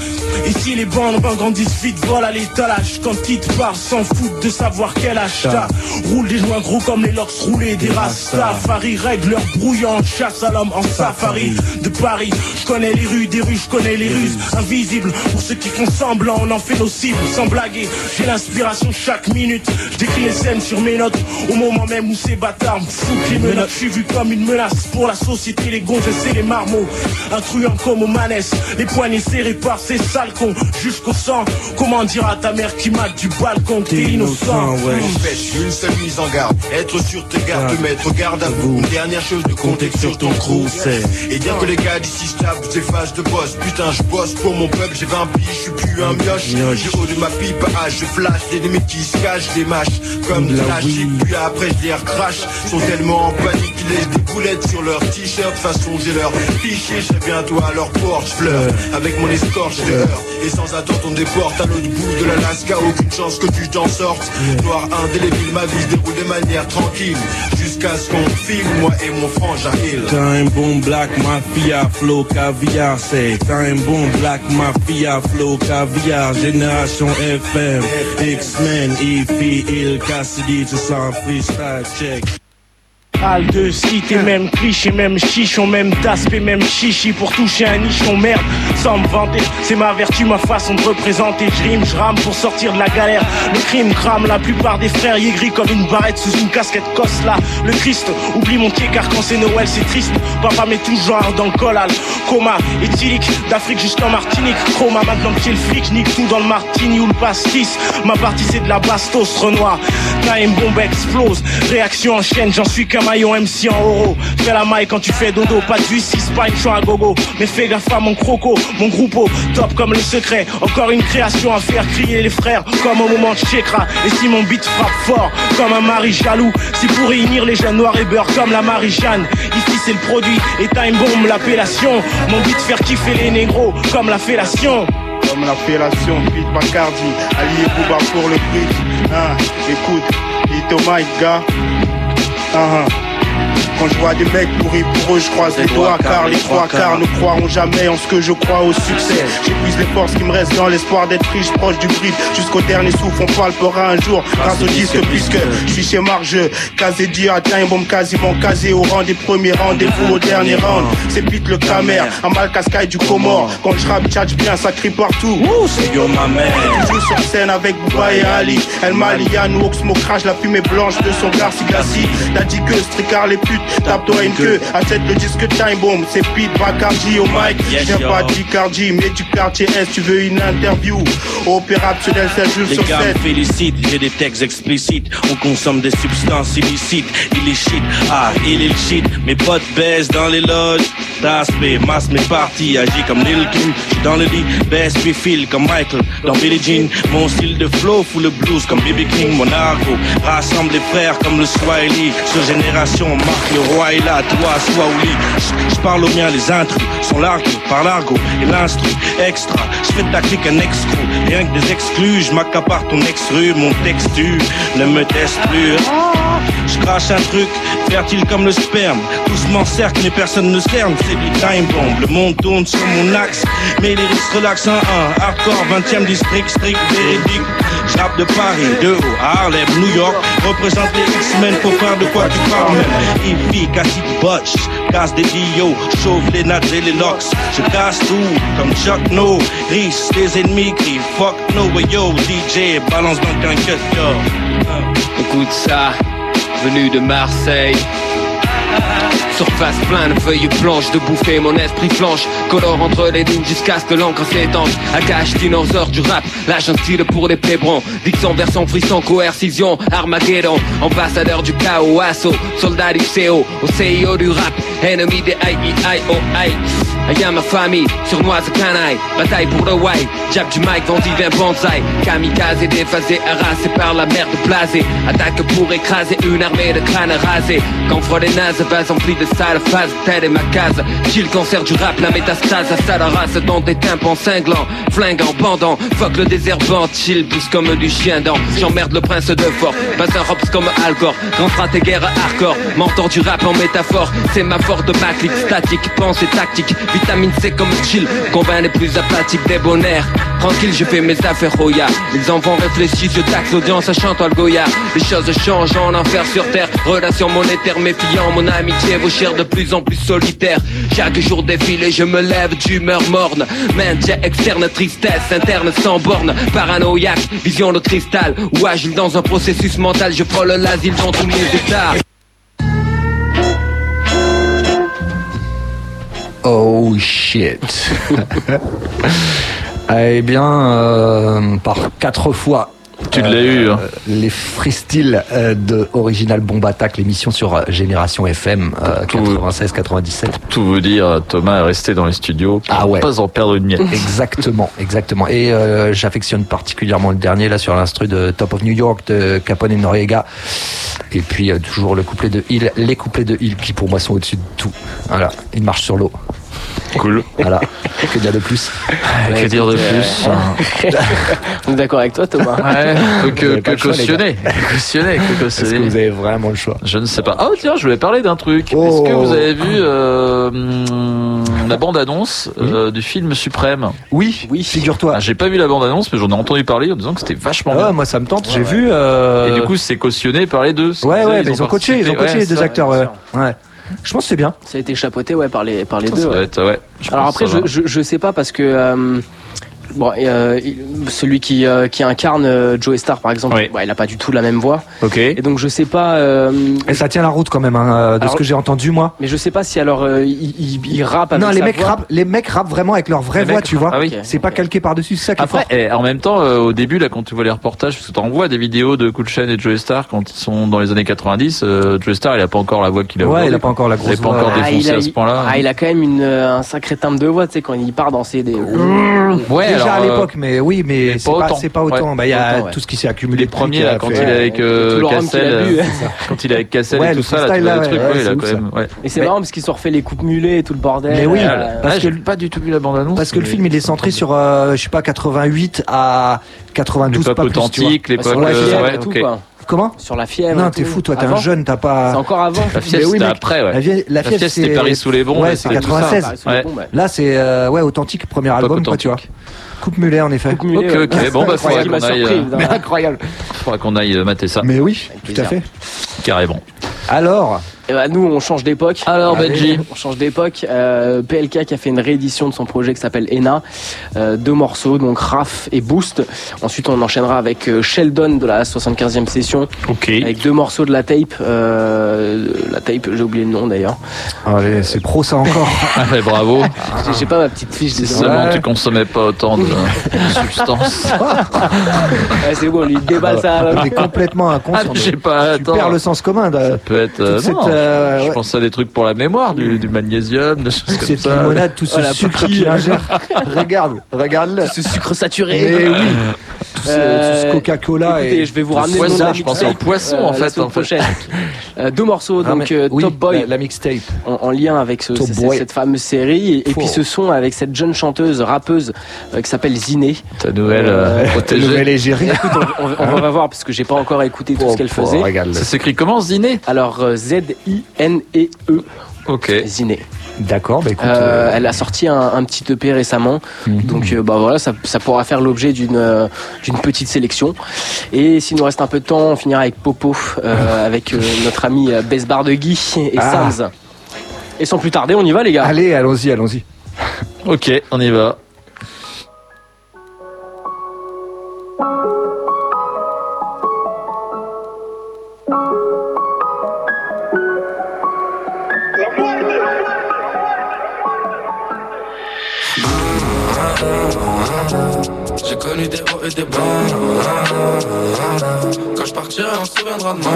Ici les bandes grandissent vite, volent à l'étalage. Quand ils te s'en foutent de savoir quel t'as. Roule des joints gros comme les locks roulés des Rastafari. Règle leur brouillant, chasse à l'homme en safari. De Paris, je connais les rues des rues, je connais les ruses. Invisibles pour ceux qui font semblant, on en fait nos cibles. Sans blaguer, j'ai l'inspiration chaque minute. Je décris les scènes sur mes notes. Au moment même où ces bâtards me foutent les menottes. Je suis vu comme une menace pour la société, les gonzesses et les marmots. Un truand comme aux manesses, les poignets serrés par ces sales cons. Jusqu'au sang, comment dire à ta mère qui mate du balcon? T'es innocent. Une pêche, une seule mise en garde. Être sur tes gardes, te mettre garde à vous. Une dernière chose de compter sur ton crew, c'est. Et dire que les gars d'ici tapent des phases de boss. Putain, je bosse pour mon peuple, j'ai 20 piges, je suis plus un mioche. Du haut de ma pipe, ah, je flash, des limites qui se cachent, des mâches. Comme de la shit, puis après je les recrache. Sont tellement en panique qu'ils laissent des boulettes sur leur t-shirt. Façon, j'ai leur fichier, je bientôt à leur porte. Fleur avec mon escorte, je l'heure. Et sans attendre, on déporte à l'autre bout de l'Alaska. Aucune chance que tu t'en sortes. Noir indélébile, ma vie se déroule de manière tranquille. Jusqu'à ce qu'on filme, moi et mon frangin Hill. T'as un bon black mafia, flow caviar, c'est T'as un bon black mafia, flow caviar, génération FM, X-Men, EP, Il Cassidy, tu sens freestyle check. Al de cité, même cliché, même chichon, même d'aspect, même chichi pour toucher un nichon merde. Sans me vanter, c'est ma vertu, ma façon de représenter. Je rime, je rame pour sortir de la galère. Le crime crame la plupart des frères, y gris comme une barrette sous une casquette cosse là. Le Christ, oublie mon pied car quand c'est Noël c'est triste. Papa met toujours dans le collal. Coma, éthylique, d'Afrique jusqu'en Martinique. Chroma, maintenant que le flic, nique tout dans le martini ou le pastis. Ma partie c'est de la bastos, Renoir. Time bombe explose, réaction en chaîne, j'en suis qu'un maillon MC en oro. Fais la maille quand tu fais dodo. Pas vue, 6 pas une chant à gogo. Mais fais gaffe à mon croco, mon groupeau. Top comme le secret. Encore une création à faire crier les frères. Comme au moment de Shekra. Et si mon beat frappe fort, comme un mari jaloux. Si pour réunir les jeunes noirs et beurre comme la Marie-Jeanne. Ici c'est le produit. Et time bomb l'appellation. Mon beat faire kiffer les négros comme la fellation. Comme la fellation, Pete Bacardi, et Bouba pour le prix. Hein, écoute, hit au mic, gars. Quand je vois des mecs pourris pour eux, je croise les doigts car les trois quarts ne croiront jamais en ce que je crois au succès. J'épuise les forces qui me restent dans l'espoir d'être riche, proche du bridge. Jusqu'au dernier souffle, on palpera un jour grâce au disque puisque je suis chez Marc, je casé dit atteint une bombe quasiment casé au rang des premiers rendez-vous au dernier round. C'est Pete le camer, un mal cascaille du Comore. Quand je rappe, tchatch bien, ça crie partout. c'est yo ma mère. Toujours sur scène avec Bouba et Ali. El Malian Oxmo crache la fumée blanche de son garci glacis. T'as dit que stricard les putes, tape-toi une queue. Achète le disque Time Bomb, c'est Pete Bacardi au mic. Yes, Je viens yo. pas d'Icardi, mais du quartier Est. Tu veux une interview opérationnelle, 7 jours Les sur gars 7. me félicitent, j'ai des textes explicites. On consomme des substances illicites. Il est shit, ah, il est shit. Mes potes baissent dans les loges. D'aspect, masse mes parties, agis comme Lil Kim. J'suis dans le lit, baisse puis file comme Michael dans Billie Jean. Mon style de flow fout le blues comme B.B. King. Mon argot rassemble les frères comme le Swahili. Sur génération, le roi est là, toi, sois au lit. Je parle aux miens, les intrus sont largués par l'argot et l'instru extra. Je fais clique un excro, rien que des exclus. Je m'accapare ton ex-rue, mon textu ne me teste plus. Je crache un truc, fertile comme le sperme. Doucement cercle, mais personne ne cerne. C'est du time bomb. Le monde tourne sur mon axe. Mais les risques relaxent un 1. Hardcore, 20 e district, strict, véridique. Je rappe de Paris, de haut, à Harlem, New York. Représente les X-Men, faut faire de quoi tu parles même. Efficace, botch, casse des dios, chauffe les nattes et les locks. Je casse tout, comme Chuck No. Riche, les ennemis crient fuck no, way yo, DJ, balance donc un cut, yo. Écoute ça, venu de Marseille. Surface plein de feuilles blanches de bouffer mon esprit flanche. Colore entre les lignes jusqu'à ce que l'encre s'étanche. Akash, dinosaure du rap L'agent style pour les pébrons Dixon version frisson, coercition Armageddon, ambassadeur du chaos Assaut, soldat du CO Au CIO du rap, ennemi des IEIOI Ayant ma famille, surnoise canaille Bataille pour le white, jab du mic, vendu d'un bonsaï. Kamikaze déphasé, harassé par la merde blasée. Attaque pour écraser une armée de crânes rasés. Qu'enfre des nazes, vase empli de sales phases. Telle est ma case, le cancer du rap, la métastase. À sale race dans des tympans cinglants. Flinguant, bandant, fuck le désherbant Chill, pousse comme du chien dent J'emmerde le prince de fort, pas un robs comme Al Gore Grand frappe et guerre hardcore, mentor du rap en métaphore. C'est ma force de ma statique, pensée tactique Vitamine C comme chill, convainc les plus apathiques bonheurs. Tranquille, je fais mes affaires Roya Ils en vont réfléchir, je taxe l'audience, chante le Goya. Les choses changent en enfer sur terre. Relation monétaire méfiant, mon amitié vaut cher de plus en plus solitaire. Chaque jour défile et je me lève d'humeur morne. Maintien externe, tristesse interne sans borne. Paranoïaque, vision de cristal. Ou agile dans un processus mental Je frôle l'asile dans tous mes états Oh shit. *laughs* eh bien, euh, par quatre fois. Tu l'as eu, hein. Les freestyles euh, de Original Bomb Attack, l'émission sur euh, Génération FM euh, 96-97. Tout veut dire, Thomas est resté dans les studios pour Ah ouais. pas en perdre une miette. *laughs* Exactement, exactement. Et euh, j'affectionne particulièrement le dernier là sur l'instru de Top of New York de Capone et Noriega. Et puis euh, toujours le couplet de Hill, les couplets de Hill qui pour moi sont au-dessus de tout. Voilà, ils marchent sur l'eau. Cool. Voilà. Que dire de plus Que dire de plus *laughs* On est d'accord avec toi, Thomas. Ouais, que, choix, cautionner. Cautionner, que Est-ce cautionner. que vous avez vraiment le choix Je ne sais pas. Ah tiens, je voulais parler d'un truc. Est-ce que vous avez vu euh, la bande-annonce euh, du film Suprême Oui, oui. Figure-toi. Ah, J'ai pas vu la bande-annonce, mais j'en ai entendu parler en disant que c'était vachement Ah, bien. moi ça me tente. J'ai Ouais. vu. euh, Et du coup, c'est cautionné par les deux. ouais, ouais, mais ont ils ont coaché, ils ont coaché Ouais, les deux ça, acteurs. ouais, Ouais. ouais. Je pense que c'est bien. Ça a été chapeauté ouais, par les, par les Ça deux. ouais. être, ouais. Je Alors après, je, je, je sais pas parce que euh, Bon, euh, il- celui qui, euh, qui incarne euh, Joe Star, par exemple, ouais, il a pas du tout la même voix. Ok. Et donc je sais pas. euh, Et ça tient la route quand même, hein, euh, de Alors- ce que j'ai entendu moi. mais je sais pas si alors euh, il, il, il rappe avec Non, les sa mecs voix. rappent, les mecs rappent vraiment avec leur vraie Les voix, mecs- tu vois. Ah oui. C'est pas calqué par-dessus, c'est ça qui est Après, fort. et en même temps, euh, au début, là, quand tu vois les reportages, parce que t'en vois des vidéos de Cool Chain et Joey Star quand ils sont dans les années 90, euh, Joey Star, il a pas encore la voix qu'il a Ouais, il a pas encore la Il grosse est pas voix. encore Ah, défoncé il a, à ce point-là. ah, il a quand même une, euh, un sacré timbre de voix, tu sais, quand il part danser des. Ouais, Déjà à euh, l'époque, mais oui, mais mais c'est pas pas, autant. c'est pas autant. Ouais, Bah, il y a ouais. tout ce qui s'est accumulé. les premiers, là, qui a quand fait- il est avec euh, Cassel, euh, quand il est avec Cassel Ouais, et le tout ça, là, là, ouais, ouais, il c'est a ouf, quand même, ouais. Et c'est marrant parce qu'il se refait les coupes mulets et tout le bordel. Mais oui, euh, parce Ah, que pas du tout vu la bande-annonce. Parce que le film il est centré sur, euh, je sais pas, 88 à 92, L'époque pas plus, authentique, Ouais, euh, c'est ouais, tout, ok. quoi. Comment? Sur la fièvre. Non, t'es fou, toi, t'es un jeune, t'as C'est pas. encore avant. La fièvre, oui, c'était après, ouais. La, vieille, la, La fièvre, fièvre, c'était c'est- Paris sous les bombes, Ouais, ouais, c'est c'était tout ça. 96. Paris sous les Ouais. bombes, ouais. Là, c'est euh, ouais authentique premier album, quoi, tu vois. Coupe mulet, en effet. Coupe mulet, Ok, ouais. ok, bon, bah, faudra Incroyable, qu'on il m'a aille, surpris, euh, *laughs* incroyable. Faudra qu'on aille euh, mater ça, Mais oui, tout à fait. carrément. Alors, Et bah, nous, on change d'époque. Alors, Allez, Benji. On change d'époque. Euh, PLK qui a fait une réédition de son projet qui s'appelle Ena. Euh, deux morceaux, donc Raf et Boost. Ensuite, on enchaînera avec euh, Sheldon de la 75e session. Ok. Avec deux morceaux de la tape. Euh, la tape, j'ai oublié le nom d'ailleurs. allez, c'est pro ça encore. *laughs* Ah, mais bravo. J'ai- J'ai pas ma petite fiche. Désolé. seulement Ouais. tu consommais pas autant de, *laughs* substances. *laughs* Ouais, c'est bon, lui déballe ça. T'es complètement Ah, inconscient. je sais pas, tu attends. perds le sens commun. de- Ça peut être. euh, Toute cette, non, euh, je ouais. pense à des trucs pour la mémoire, du, du magnésium, des choses comme ça. limonade, tout ce Voilà, sucre qu'il euh, ingère. *laughs* regarde, regarde-le. Ce sucre saturé. Mais oui, tout ce, Euh, ce Coca-Cola Écoutez, et je vais vous Le ramener le poisson, la je pensais mixtape, au poisson, en la fait, en fait. prochaine. Euh, deux morceaux, Ah, donc mais- euh, oui, Top Boy la, la mixtape. en, en lien avec ce- cette fameuse série et, et puis ce son avec cette jeune chanteuse rappeuse euh, qui s'appelle Ziné. Ta nouvelle euh, Euh. Nouvelle égérie. *laughs* On, on- on va voir parce que j'ai pas encore écouté tout Oh, ce qu'elle faisait. Ça s'écrit comment, Ziné Alors euh, Z I N E E Ok. Ziné. D'accord, bah écoute. Euh, euh, elle a sorti un, un petit EP récemment, Mhm. donc euh, bah voilà, ça, ça pourra faire l'objet d'une euh, d'une petite sélection. Et s'il nous reste un peu de temps, on finira avec Popo, euh, *laughs* avec euh, notre ami Besbar de Guy et Ah. Sams. Et sans plus tarder, on y va les gars. Allez, allons-y, allons-y. Ok, on y va. Des hauts et des bas. Quand je partirai, on se souviendra de moi.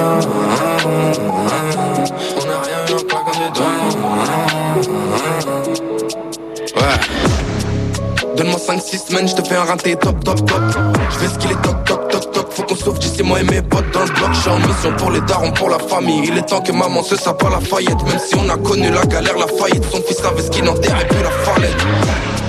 On n'a rien eu en claquant des. Ouais. Donne-moi 5-6 semaines, je te fais un raté top, top, top. Je vais skiller toc, toc, toc, toc. Faut qu'on sauve d'ici moi et mes potes dans le bloc. Je suis en mission pour les darons, pour la famille. Il est temps que maman se sape pas la faillette. Même si on a connu la galère, la faillite. Son fils savait ce qu'il enterrait, puis la fallette.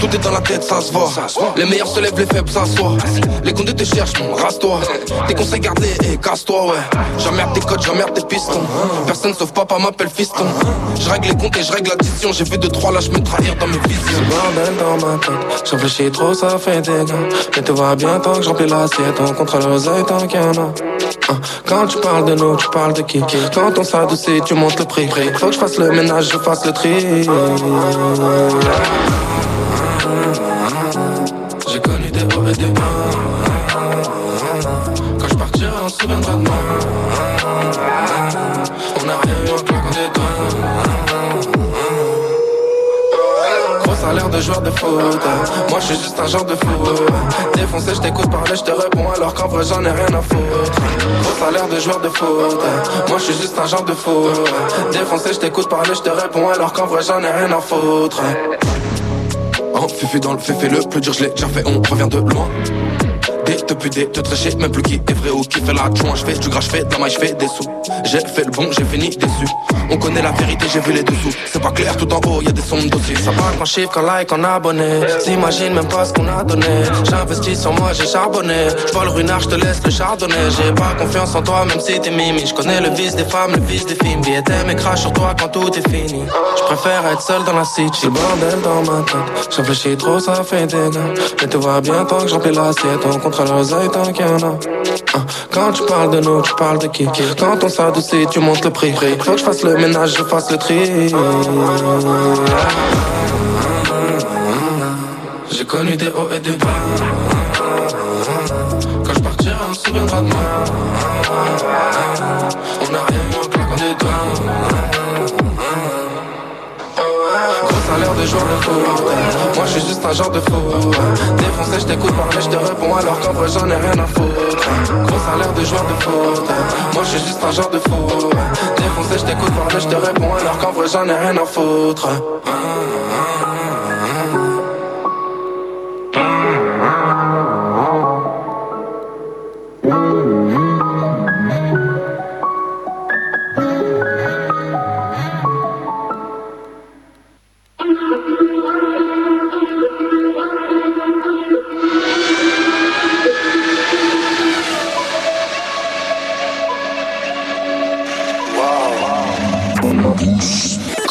Tout est dans la tête, ça se voit. Les meilleurs se lèvent, les faibles s'assoient. Les condés te cherchent, mon rase-toi. Tes conseils gardés et casse-toi, ouais. J'emmerde tes codes, j'emmerde tes pistons. Personne sauf papa m'appelle fiston. Je règle les comptes et je règle l'addition. J'ai vu deux, trois lâches me trahir dans mes visions. Bordel dans ma tête. Je réfléchis trop, ça fait des gars. Mais tu vois bien tant que j'emplis l'assiette. On contrôle l'oseille tant qu'il y en a. Quand tu parles de nous, tu parles de qui? Quand on s'adoucit, tu montes le prix. Faut que je fasse le ménage, je fasse le tri. On n'a rien eu en claquant des doigts. Gros salaire de joueur de foot. Moi je suis juste un genre de fou. Défoncé, je t'écoute parler, je te réponds alors qu'en vrai j'en ai rien à foutre. Gros salaire de joueur de foot. Moi je suis juste un genre de fou. Défoncé, je t'écoute parler, je te réponds alors qu'en vrai j'en ai rien à foutre. En féfé dans le féfé, le plus dur je l'ai déjà fait, on revient de loin. Des te puder, te trécher, même plus qui est vrai ou qui fait la joint. Je fais du gras, je fais de la je fais des sous. J'ai fait le bon, j'ai fini déçu. On connaît la vérité, j'ai vu les dessous. C'est pas clair, tout en haut, y a des sons dossiers. Ça parle qu'en chiffre, qu'en like, qu'en abonné. T'imagines même pas ce qu'on a donné. J'investis sur moi, j'ai charbonné. J'vois le ruinard, je te laisse le chardonnay. J'ai pas confiance en toi, même si t'es mimi. Je connais le vice des femmes, le vice des films. Billet mais crash sur toi quand tout est fini. Je préfère être seul dans la city. C'est bordel dans ma tête. Je réfléchis trop, ça fait des gars. Mais tu vois bien tant que j'emplis l'assiette. Hein, Quand tu parles de nous, tu parles de qui? Quand on s'adoucit, tu montes le prix. Faut que je fasse le ménage, je fasse le tri. J'ai connu des hauts et des bas. Quand je partirai, on se souviendra de moi. Foot Moi je suis juste un genre de fou Défoncé je t'écoute parler je te réponds. Alors qu'en vrai j'en ai rien à foutre Gros salaire de joueur de foot Moi je suis juste un genre de fou Défoncé je t'écoute parler je te réponds. Alors qu'en vrai j'en ai rien à foutre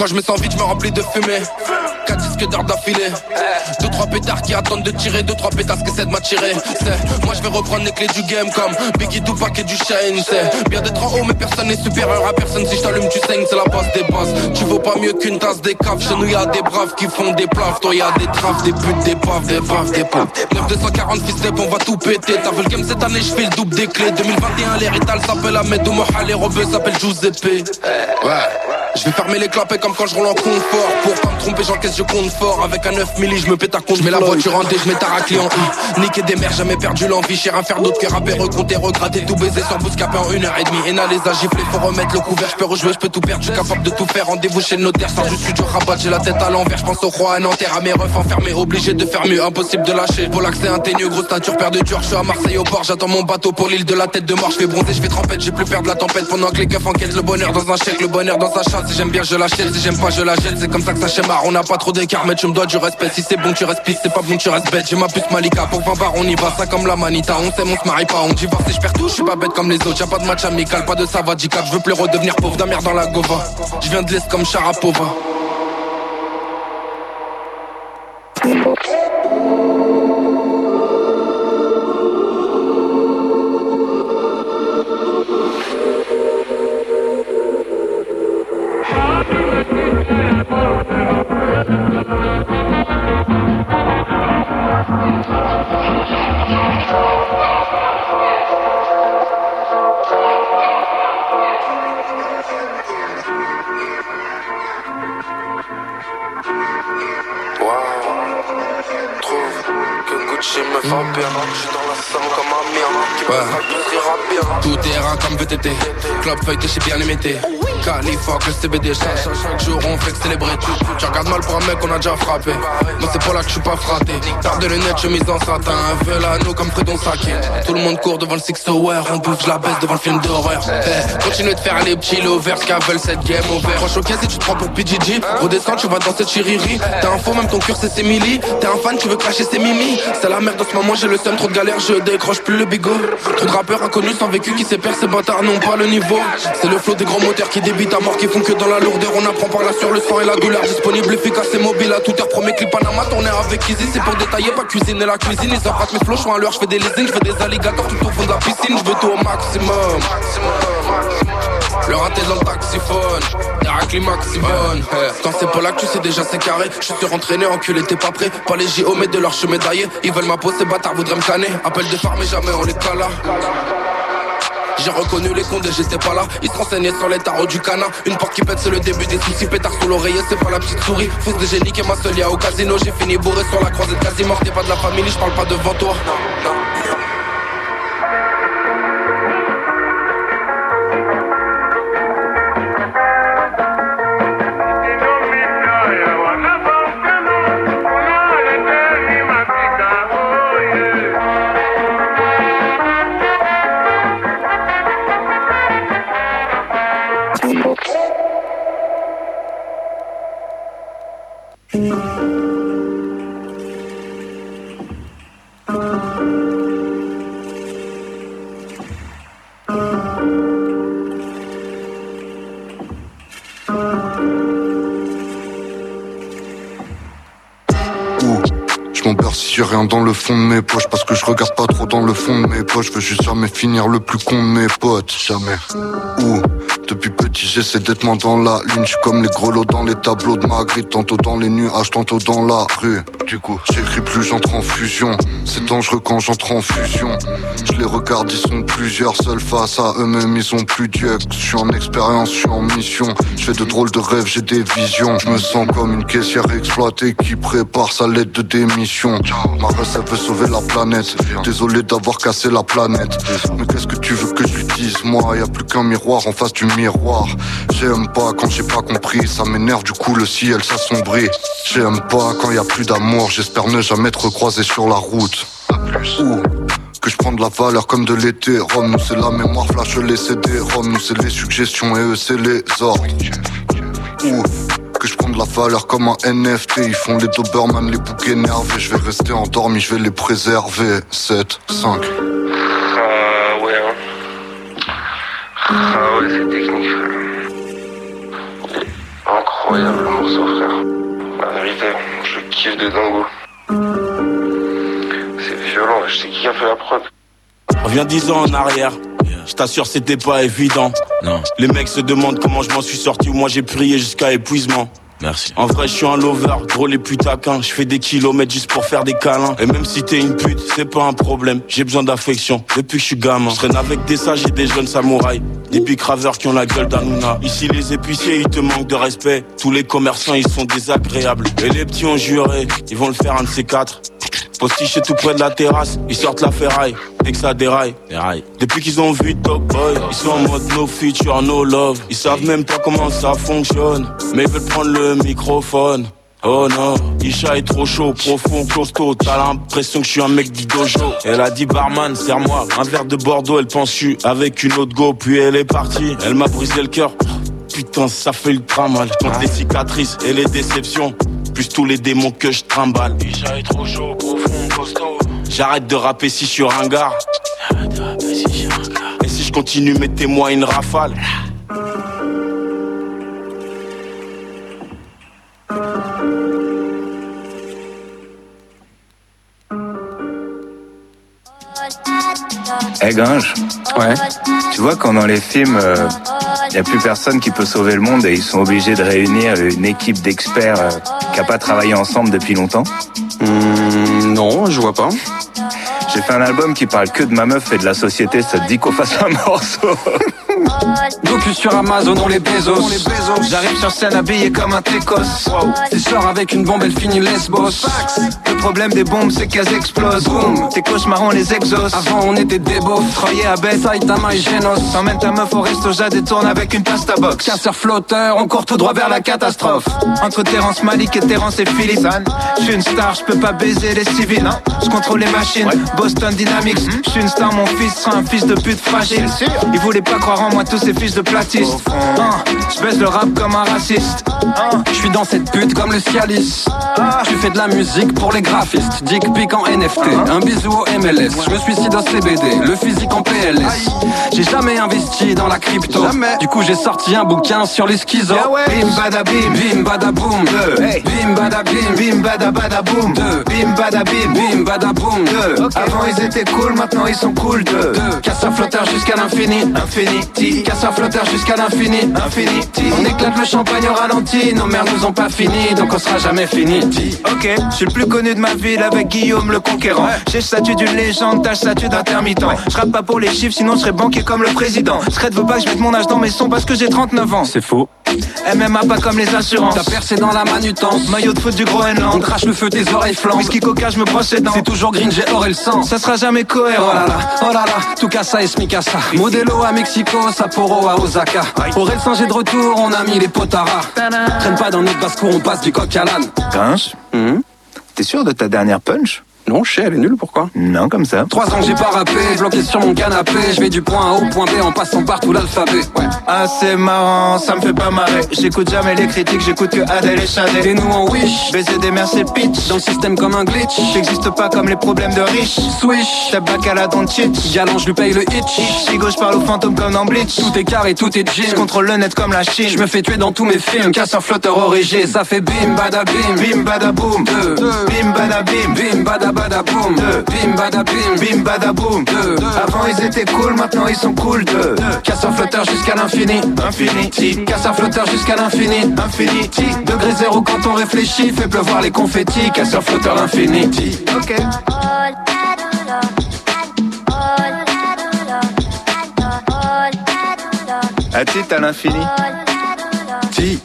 Quand je me sens vide, je me remplis de fumée. 4 disques d'heures d'affilée. Deux trois pétards qui attendent de tirer, deux trois pétasses qui essaient de m'attirer. Moi je vais reprendre les clés du game comme Biggie Tupac et du Shane. C'est bien d'être en haut, mais personne n'est supérieur à personne. Si je t'allume, tu saignes, c'est la base des bases. Tu vaux pas mieux qu'une tasse des caves. Chez nous y a des braves qui font des plaves. Toi y a des traves, des putes, des paves, des paves, des paves. 9240 fils on va tout péter. T'as vu le game cette année, je fais le double des clés. 2021, l'héritage s'appelle Ahmed Oumoha, les robeux s'appellent Giuseppe. Ouais. Je vais fermer les clapets comme quand je roule en confort. Pour pas me tromper j'encaisse je compte fort. Avec un 9 milli je me pète à compte Je mets la voiture en D je mets ta raclée en I. Niquer des mères jamais perdu l'envie. Cher à faire d'autres que rapper recompter regratter Tout baiser sans bouscaper en une heure et demie. Ena les a giflés faut remettre le couvert. Je peux rejouer je peux tout perdre. Je suis capable de tout faire. Rendez-vous chez le notaire Sors du studio rabat. J'ai la tête à l'envers Je pense au roi à Nanterre. À mes refs enfermés obligé de faire mieux. Impossible de lâcher. Pour l'accès inteigneux grosse stature père de dur Je suis à Marseille au port J'attends mon bateau pour l'île de la tête de mort. Je vais bronzer je vais trempette J'ai plus peur de la tempête. Pendant que les keufs enquêtent le bonheur dans un chèque Le bonheur dans sa chatte Si j'aime bien je lâche si j'aime pas je la jette C'est comme ça que ça schéma. On n'a pas trop d'écart mais tu me dois du respect. Si c'est bon tu restes piste c'est pas bon tu restes bête J'ai ma puce Malika pour 20 bars on y va. Ça comme la manita on s'aime on se marie pas. On divorce et je perds tout je suis pas bête comme les autres. Y'a pas de match amical pas de savadical Je veux plus redevenir pauvre d'un dans la gova. Je viens de l'Est comme Sharapova Gucci me va bien Je suis dans la somme comme un mien Qui me fera plaisir à bien. Tout est rare comme VTT. Club feuilleté chez bien limité Californie, le CBD chaque, chaque, jour on fait que célébrer tu, tu, regardes mal pour un mec qu'on a déjà frappé. Moi c'est pas là que je suis pas fraté Paire de lunettes, chemise en satin. Un nous comme Fredon Saké Tout le monde court devant le Six Hour On bouffe, la baisse devant le film d'horreur. Eh, Continue de faire les petits lovers Qu'avelle cette game over Proche au si tu te prends pour PGG Redescends, tu vas dans cette chiriri. T'es un faux, même ton cœur c'est ses milli T'es un fan, tu veux cracher ses mimi. C'est la merde en ce moment, j'ai le seum, trop de galères Je décroche plus le bigot. Trop de rappeurs inconnus sans vécu qui s'épercent Ces bâtards n'ont pas le niveau. C'est le flot des grands moteurs qui débitent à mort Qui font que dans la lourdeur On apprend par là sur le sang et la douleur. Disponible, efficace et mobile à toute heure. Premier clip Panama tourné avec Easy C'est pour détailler, pas cuisiner la cuisine. Ils empruntent mes flots, je suis à l'heure, je fais des leasing Je fais des alligators tout au fond de la piscine. Je veux tout au maximum. Le raté dans le taxiphone, les maximum Quand c'est pas là que tu sais déjà c'est carré Je suis rentraîné, enculé t'es pas prêt. Pas les JO mais de leur chemin Ils veulent ma peau, ces bâtards voudraient me canner. Appel de phare mais jamais on les cala j'ai reconnu les et j'étais pas là. Ils se renseignaient sur les tarots du canard Une porte qui pète c'est le début des soucis. Pétard sous l'oreiller c'est pas la petite souris. Fils de génie qui m'a seul au casino. J'ai fini bourré sur la croisette quasi mort T'es pas de la famille je parle pas devant toi. Je le fond de mes poches Parce que je regarde pas trop dans le fond de mes poches. Je veux juste jamais finir le plus con de mes potes. Jamais. Ouh depuis petit j'essaie d'être moins dans la lune. Je suis comme les grelots dans les tableaux de Magritte. Tantôt dans les nuages, tantôt dans la rue du coup. J'écris plus, j'entre en fusion. C'est dangereux quand j'entre en fusion. Je les regarde, ils sont plusieurs, seuls face à eux-mêmes, ils ont plus d'yeux. Je suis en expérience, je suis en mission. Je fais de drôles de rêves, j'ai des visions. Je me sens comme une caissière exploitée qui prépare sa lettre de démission. Ma race, elle veut sauver la planète. Désolé d'avoir cassé la planète. Mais qu'est-ce que tu veux que je lui dise Moi, y a plus qu'un miroir en face du miroir. J'aime pas quand j'ai pas compris. Ça m'énerve, du coup, le ciel s'assombrit. J'aime pas quand y a plus d'amour. J'espère ne jamais être croisé sur la route. Ou que je prends de la valeur comme de l'été. Rome, nous c'est la mémoire, flash les CD. Rome, nous c'est les suggestions et eux c'est les ordres. Ou que je prends de la valeur comme un NFT. Ils font les Doberman, les boucs énervés. Je vais rester endormi, je vais les préserver. 7, 5. Ah ouais, hein. Ah ouais, c'est technique. Incroyable frère. De dingo. C'est violent, je sais qui a fait la prod. Reviens dix ans en arrière. Je t'assure, c'était pas évident. Non. Les mecs se demandent comment je m'en suis sorti. Moi, j'ai prié jusqu'à épuisement. En vrai, je suis un lover, gros les plus taquins. Je fais des kilomètres juste pour faire des câlins. Et même si t'es une pute, c'est pas un problème. J'ai besoin d'affection depuis que je suis gamin. Je traîne avec des sages et des jeunes samouraïs. Des bicraveurs qui ont la gueule d'Anouna. Ici, les épiciers, ils te manquent de respect. Tous les commerçants, ils sont désagréables. Et les petits ont juré, ils vont le faire un de ces quatre. Postiche tout près de la terrasse, ils sortent la ferraille, dès que ça déraille. Depuis qu'ils ont vu Top Boy, ils sont en mode no feature, no love. Ils savent même pas comment ça fonctionne, mais ils veulent prendre le microphone. Oh non, Isha est trop chaud, profond, costaud. T'as l'impression que je suis un mec du dojo. Elle a dit barman, serre-moi un verre de Bordeaux. Elle pense je avec une autre go, puis elle est partie. Elle m'a brisé le cœur. Putain, ça fait ultra mal. Compte les cicatrices et les déceptions, plus tous les démons que je trimballe. Isha est trop chaud, profond, costaud. J'arrête de rapper si je suis ringard. Et si je continue, mettez-moi une rafale. Eh Gringe Ouais. Tu vois quand dans les films, il n'y a plus personne qui peut sauver le monde et ils sont obligés de réunir une équipe d'experts euh, qui n'a pas travaillé ensemble depuis longtemps Hmm, non, je vois pas. J'ai fait un album qui parle que de ma meuf et de la société, ça te dit qu'on fasse un *laughs* morceau Docu sur Amazon, on les Bezos. J'arrive sur scène habillé comme un técos Tu sors avec une bombe, elle finit lesbos. Le problème des bombes c'est qu'elles explosent. Boum, tes cauchemars on les exauce. Avant on était des beaufs. Travailler à bête, Saitama et Genos. T'emmènes ta meuf au resto, Jade et tourne avec une pasta box. Casseur flotteur, on court tout droit vers la catastrophe. Entre Terence Malik et Terence et Philippe Je suis une star, je peux pas baiser les civils Je contrôle les machines, Boston Dynamics Je suis une star, mon fils sera un fils de pute fragile Il voulait pas croire moi, tous ces fils de platiste Je baisse le rap comme un raciste Je suis dans cette pute comme le Cialis. Tu fais de la musique pour les graphistes. Dick pic en NFT. Un bisou au MLS. Je me suicide au CBD. Le physique en PLS. J'ai jamais investi dans la crypto. Du coup, j'ai sorti un bouquin sur les schizos. Bim bada bim, Bim bada boom. Bim bada bim. bim bada bada boom Bim bada bim, Bim bada boom. Avant ils étaient cool, maintenant ils sont cool deux Casseur flotteur jusqu'à l'infini. Infinity, Casseur flotteur jusqu'à l'infini. Infinity On éclate le champagne au ralenti. Nos mères nous ont pas fini, donc on sera jamais fini. Ok, je suis le plus connu de ma ville avec Guillaume le conquérant. J'ai le statut d'une légende, t'as le statut d'intermittent. Je rappe pas pour les chiffres, sinon je serais banquier comme le président. Scred veut pas que je mette mon âge dans mes sons parce que j'ai 39 ans. C'est faux. MMA pas comme les assurances. T'as percé dans la manutence. Maillot de foot du On Groenland. crache le feu, tes oreilles flambent. Whisky coca, je me brosse les dents. C'est toujours green, j'ai or et le sang. Ça sera jamais Oh cohérent. là là, oh là là, tout casa et smicasa. Modelo à Mexico, Sapporo à Osaka. Pour El Saint, de retour, on a mis les potaras. Traîne pas dans notre basse-cour, on passe du coq à l'âne. Gringe T'es sûr de ta dernière punch? Non, je sais, elle est nulle, pourquoi Non, comme ça. Trois ans que j'ai pas rappé, bloqué sur mon canapé. Je vais du point A au point B en passant par tout l'alphabet. Ouais. Ah, c'est marrant, ça me fait pas marrer. J'écoute jamais les critiques, j'écoute que Adèle et Et Shadé. nous en wish, Baiser des mères, c'est pitch. dans le système comme un glitch. J'existe pas comme les problèmes de riches. Swish, T'as bac à la cheat. galant, je lui paye le hitch. Si gauche parle aux fantômes comme dans Bleach. Tout est carré, tout est Je gym. contrôle le net comme la Je Chine. me fais tuer dans tous mes films, casse un flotteur origé. Ça fait bim bada bim, Bim bada boom. Deux. Bim bada bim. bim bada badaboum. Deux, bim badabim, bim badaboum. Deux, avant ils étaient cool, maintenant ils sont cool. Deux, casse un flotteur jusqu'à l'infini, infinity. Casse un flotteur jusqu'à l'infini, infinity. Degré zéro quand on réfléchit, fait pleuvoir les confettis. Casse un flotteur infinity. Ok. À titre à l'infini. Ti.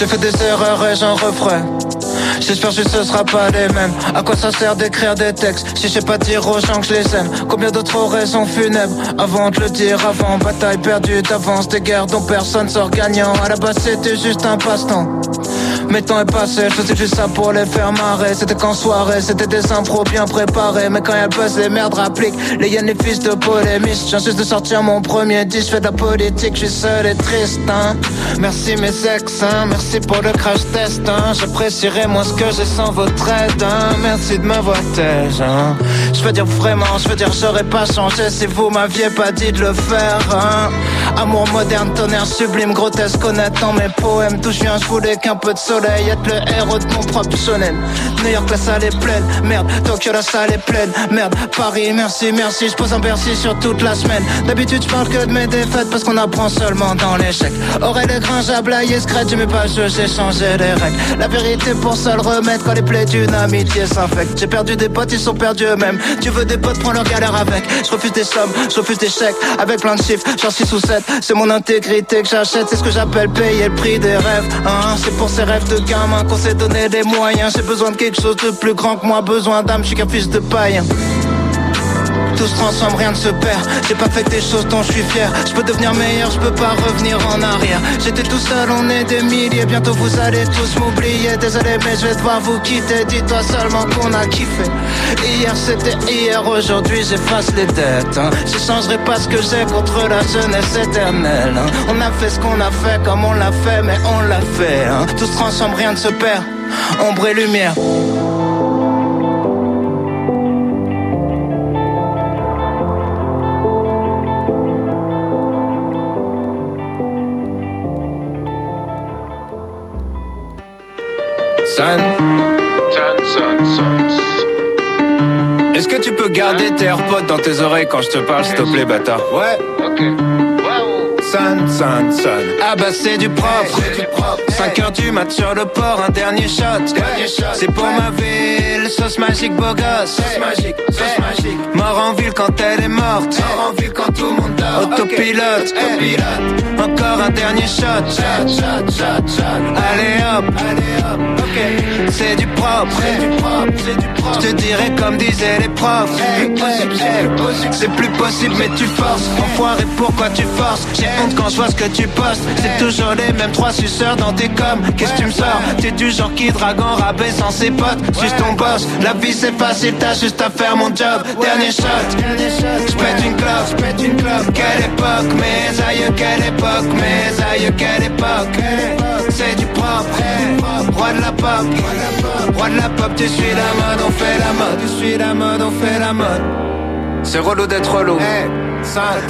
J'ai fait des erreurs et j'en referai. J'espère juste ce sera pas les mêmes. À quoi ça sert d'écrire des textes si je sais pas dire aux gens que je les aime? Combien d'autres raisons funèbres? Avant de le dire avant Bataille perdue d'avance, des guerres dont personne sort gagnant. À la base c'était juste un passe-temps. Mais temps est passé, je faisais juste ça pour les faire marrer. C'était qu'en soirée, c'était des impros bien préparés. Mais quand y'a le les merdes rappliquent. Les yens, les fils de polémistes. J'ai juste de sortir mon premier disque, fais de la politique, je suis seul et triste. Hein. Merci mes ex, hein. merci pour le crash test. Hein. J'apprécierais moins ce que j'ai sans votre aide. Hein. Merci de me voir têche. Hein. Je veux dire vraiment, je veux dire j'aurais pas changé si vous m'aviez pas dit de le faire. Amour moderne, tonnerre sublime, grotesque, honnête dans mes poèmes. Tout je viens, je voulais qu'un peu de soleil, être le héros de mon propre shonen. New York, la salle est pleine, merde. Tokyo, la salle est pleine, merde. Paris, merci, merci, je pose un Bercy sur toute la semaine. D'habitude, je parle que de mes défaites parce qu'on apprend seulement dans l'échec. Aurel et Gringe à blaguer, scratch, j'aimais pas jeu, j'ai changé les règles. La vérité pour seul remettre quand les plaies d'une amitié s'infectent. J'ai perdu des potes, ils sont perdus eux-mêmes. Tu veux des potes, prends leur galère avec. Je refuse des sommes, je refuse des chèques avec plein de chiffres, genre 6 ou 7. C'est mon intégrité que j'achète, c'est ce que j'appelle payer le prix des rêves. Hein. C'est pour ces rêves gamin qu'on s'est donné des moyens. J'ai besoin de quelque chose de plus grand que moi, besoin d'âme, je suis qu'un fils de païen. Tout se transforme, rien ne se perd. J'ai pas fait des choses dont je suis fier. Je peux devenir meilleur, je peux pas revenir en arrière. J'étais tout seul, on est des milliers. Bientôt vous allez tous m'oublier. Désolé, mais je vais devoir vous quitter. Dis-toi seulement qu'on a kiffé. Hier c'était hier, aujourd'hui j'efface les dettes. Hein. J'échangerai pas ce que j'ai contre la jeunesse éternelle. hein. On a fait ce qu'on a fait comme on l'a fait, mais on l'a fait. hein. Tout se transforme, rien ne se perd. Ombre et lumière. San. Est-ce que tu peux garder tes AirPods dans tes oreilles quand je te parle, s'il te plaît, bâtard? Ouais, ok. San, san, san. Ah bah c'est du propre. 5 heures du mat sur le port, un dernier shot. C'est pour ma ville, sauce magique, beau gosse. Sauce magique, sauce magique. Mort en ville quand elle est morte. Mort en ville quand tout le monde dort. Autopilote. Encore un dernier shot. Shot, shot, shot, shot. Allez hop, allez hop. C'est du propre. C'est du propre, c'est du propre. Je te dirais comme disaient les profs. C'est plus possible, mais tu forces. Enfoiré, pourquoi tu forces honte quand je vois ce que tu postes. C'est toujours les mêmes trois suceurs dans tes coms. Qu'est-ce que tu me sors T'es du genre qui drague en rabais sans ses potes. Juste ton boss. La vie c'est facile, t'as juste à faire mon job. Dernier shot. J'pète une clope, une clope. Quelle époque, mes aïeux, quelle époque, mes aïeux, quelle époque. C'est du propre, roi de la pop. Roi de la pop, tu suis la mode, on fait la mode. Tu suis la mode, on fait la mode. C'est relou d'être relou.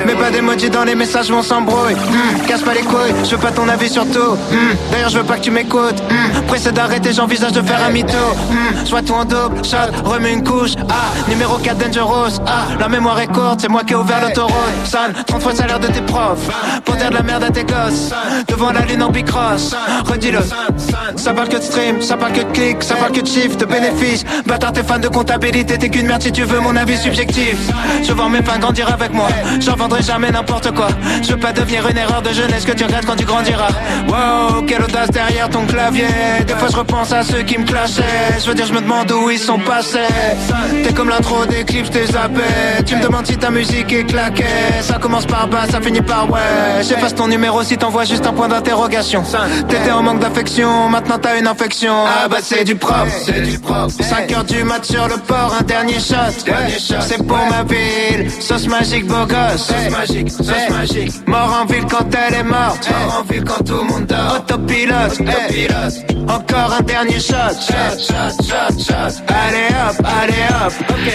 Mais pas d'emoji dans les messages, on s'embrouille. Hmm, casse pas les couilles, je veux pas ton avis sur tout. Hmm, D'ailleurs, je veux pas que tu m'écoutes. Hmm, pressé d'arrêter, j'envisage de faire un mytho. Je vois tout en double, shot, remets une couche. Ah, numéro 4 Dangerous. Ah, la mémoire est courte, c'est moi qui ai ouvert l'autoroute. San, 30 fois le salaire de tes profs. Pour dire de la merde à tes gosses. Devant la ligne en bicross. Redis-le. Ça parle que de stream, ça parle que de clics, ça parle que de chiffres, de bénéfices. Bâtard, t'es fan de comptabilité, t'es qu'une merde si tu veux mon avis subjectif. Je vois mes fans grandir avec moi. J'en vendrai jamais n'importe quoi. Je veux pas devenir une erreur de jeunesse que tu regrettes quand tu grandiras. Wow, quelle audace derrière ton clavier. Des fois je repense à ceux qui me clashaient. Je veux dire, je me demande où ils sont passés. T'es comme l'intro des clips, je t'ai zappé. Tu me demandes si ta musique est claquée. Ça commence par bas, ça finit par ouais. J'efface ton numéro si t'envoies juste un point d'interrogation. T'étais en manque d'affection, maintenant t'as une infection. Ah bah c'est du propre, c'est du propre. 5 heures du mat sur le port, un dernier shot. C'est pour ma ville, sauce magique, beau gosse. Sauce magique, sauce magique. Mort en ville quand elle est morte. Mort en ville quand tout le monde dort. Autopilote, autopilote. Encore un dernier shot. Shot, shot, shot, shot. Allez hop, allez hop. Ok,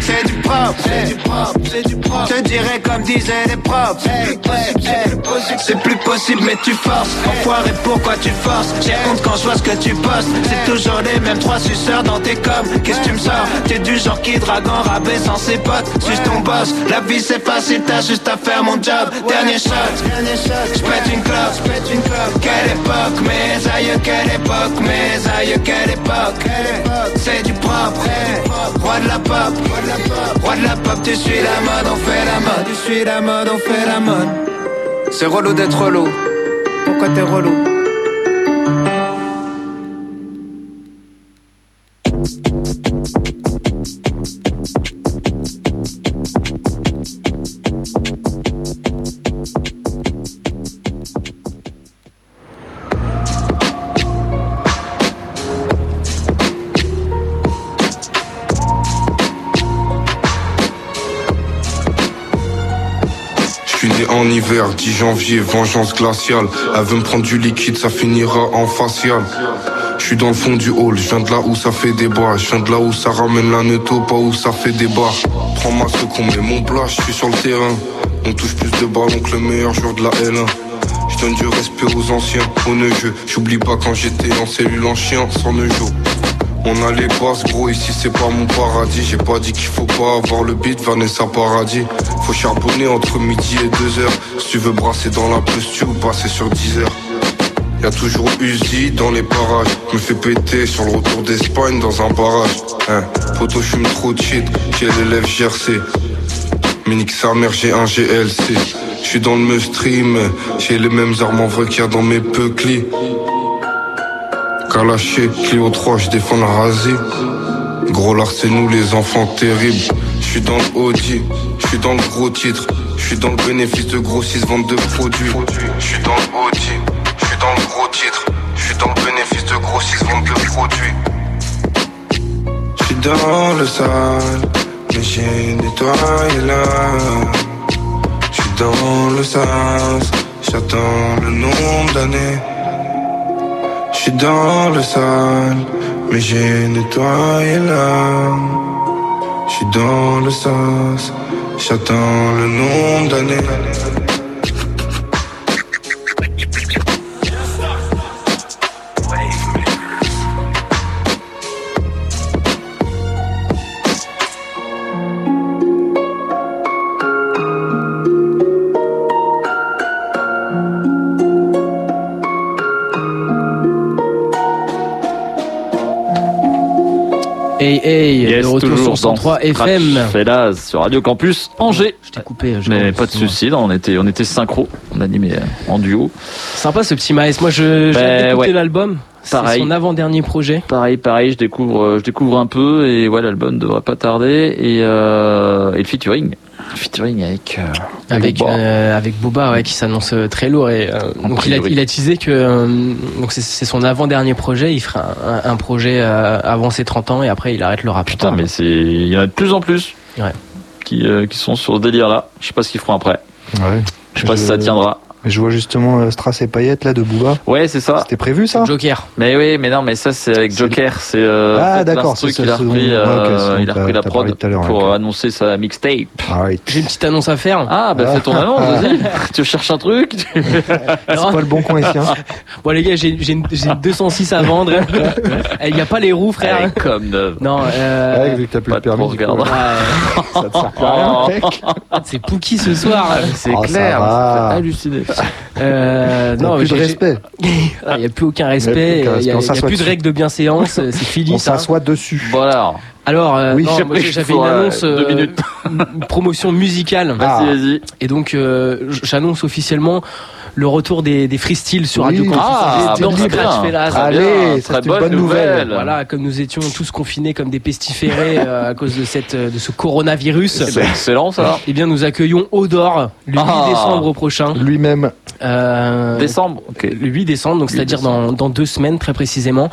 c'est du propre, c'est du propre, c'est du propre. Je dirais comme disaient les propres. C'est plus possible, c'est. C'est mais tu forces. Enfoiré, pourquoi tu forces? J'ai honte quand je vois ce que tu postes. C'est toujours les mêmes trois suceurs dans tes coms. Qu'est-ce que tu me sors? T'es du genre qui drague en rabais sans ses potes. Suis ton boss. La vie c'est facile, t'as juste à faire mon job. Dernier shot, j'pète une clope, j'pète une clope. Quelle époque, mes aïeux, quelle époque, mes aïeux, quelle époque. C'est du propre, roi de la pop, roi de la pop. Tu suis la mode, on fait la mode. Tu suis la mode, on fait la mode. C'est relou d'être relou. Pourquoi t'es relou? 6 janvier, vengeance glaciale. Elle veut me prendre du liquide, ça finira en facial. Je suis dans le fond du hall, je viens de là où ça fait débat. Je viens de là où ça ramène la netto, pas où ça fait des débat. Prends ma qu'on met mon plat, je suis sur le terrain. On touche plus de ballons que le meilleur joueur de la L1. Je donne du respect aux anciens, au jeu. J'oublie pas quand j'étais en cellule en chien, sans nejo. On a les passes, gros, ici c'est pas mon paradis. J'ai pas dit qu'il faut pas avoir le beat, Vanessa Paradis. Faut charbonner entre midi et 2 heures. Si tu veux brasser dans la posture ou passer sur 10 heures. Y'a toujours Uzi dans les parages. Me fait péter sur le retour d'Espagne dans un barrage. Hein, photo, j'fume trop shit. J'ai l'élève GRC. Mais nique sa mère, j'ai un GLC. J'suis dans le me stream. J'ai les mêmes armes en vrai qu'il y a dans mes peuclis. Kalaché, Clio 3, je défends la rasée. Gros lard, c'est nous les enfants terribles. Je suis dans le Audi, je suis dans le gros titre. Je suis dans le bénéfice de grossistes vente de produits. Je suis dans le Audi, je suis dans le gros titre. Je suis dans le bénéfice de grossistes vente de produits. Je suis dans le sale, mais j'ai nettoyé là. Je suis dans le sas, j'attends le nombre d'années. Je suis dans le sale, mais j'ai nettoyé l'âme. Je suis dans le sas, j'attends le nombre d'années. Hey hey, Yes, de retour sur dans 103 Scratch FM. Fellas sur Radio Campus Angers. Je t'ai coupé. je Mais pas de souci, on était, on était synchro, on animait euh, en duo. Sympa ce petit Maes. Moi, je j'ai Ben, écouté ouais. l'album. C'est son avant-dernier projet. Pareil, pareil, je découvre, euh, je découvre un peu et ouais, l'album devrait pas tarder et, euh, et le featuring, Le featuring avec, euh, Avec Booba. euh, avec Boba ouais, qui s'annonce euh, très lourd et euh, donc il a, il a teasé que euh, donc c'est- c'est son avant dernier projet il fera un, un- un projet euh, avant ses 30 ans et après il arrête le rap Putain, mais c'est, il y en a de plus en plus Ouais. qui, euh, qui sont sur ce délire là. Je sais pas ce qu'ils feront après. Ouais. Je sais pas si ça tiendra. Je vois justement euh, Strass et Payette là de Booba. Ouais, c'est ça. C'était prévu ça? Joker. Mais oui, mais non, mais ça c'est avec Joker, c'est euh, Ah, d'accord, l'instru c'est qu'il a repris, euh, il a repris la prod tout à l'heure, pour annoncer sa mixtape. j'ai une petite annonce à faire Ah bah fais ton annonce, vas-y. *laughs* tu cherches un truc *laughs* C'est pas le bon coin ici. Hein. *laughs* bon les gars j'ai j'ai une, j'ai une 206 à vendre il n'y a pas les roues frère comme neuve. non euh, Ouais, vu que t'as plus Pas le permis. du coup, regarde. ouais. ça te sert à rien, mec. c'est Pookie ce soir C'est Oh, clair, va. Euh, non plus de respect. il n'y a plus aucun Il y a respect plus il aucun n'y respect, a, y a plus de règles de bienséance c'est fini On ça s'assoit dessus. Voilà. Alors, euh, Oui, non, j'ai moi, pris j'avais une euh, annonce, deux euh, minutes. une promotion musicale. Vas-y, vas-y. Et donc, euh, j'annonce officiellement le retour des, des freestyles sur Oui, Radio Campus. Ah, dans Scratch. Fellas. Allez, c'est une bonne nouvelle. Voilà, comme nous étions tous confinés comme des pestiférés *laughs* euh, à cause de cette euh, de ce coronavirus. C'est excellent ça. Eh bien, nous accueillons Odor le 8 Ah. décembre prochain. Lui-même. Euh, Décembre. Ok. le 8 décembre, donc 8 c'est-à-dire dans, dans deux semaines très précisément,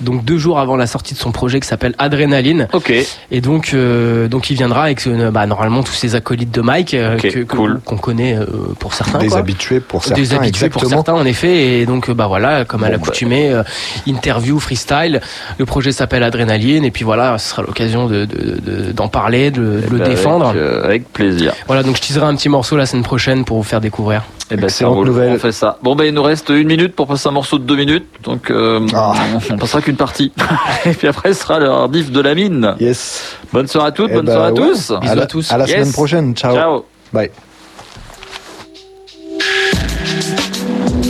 donc deux jours avant la sortie de son projet qui s'appelle Adrénaline. Ok. Et donc, euh, donc il viendra avec euh, bah, normalement tous ces acolytes de Mike euh, que- cool. qu'on connaît euh, pour certains. Des quoi. habitués pour certains, Des habitués pour certains en effet. Et donc bah voilà, comme à Bon, l'accoutumée, euh, interview, freestyle. Le projet s'appelle Adrénaline et puis voilà, ce sera l'occasion de de- de- d'en parler, de, de le Bah, défendre. Avec, euh, avec plaisir. Voilà, donc je teaserai un petit morceau la semaine prochaine pour vous faire découvrir. Eh ben, ça Excellente roule. nouvelle. On fait ça. Bon, ben, il nous reste une minute pour passer un morceau de deux minutes. Donc, euh, Ah. on, passera qu'une partie. *laughs* Et puis après, ce sera le diff de la mine. Yes. Bonne soirée à toutes, Eh bonne ben, soirée à ouais. tous. À la- À la Yes. semaine prochaine. Ciao. Ciao. Bye.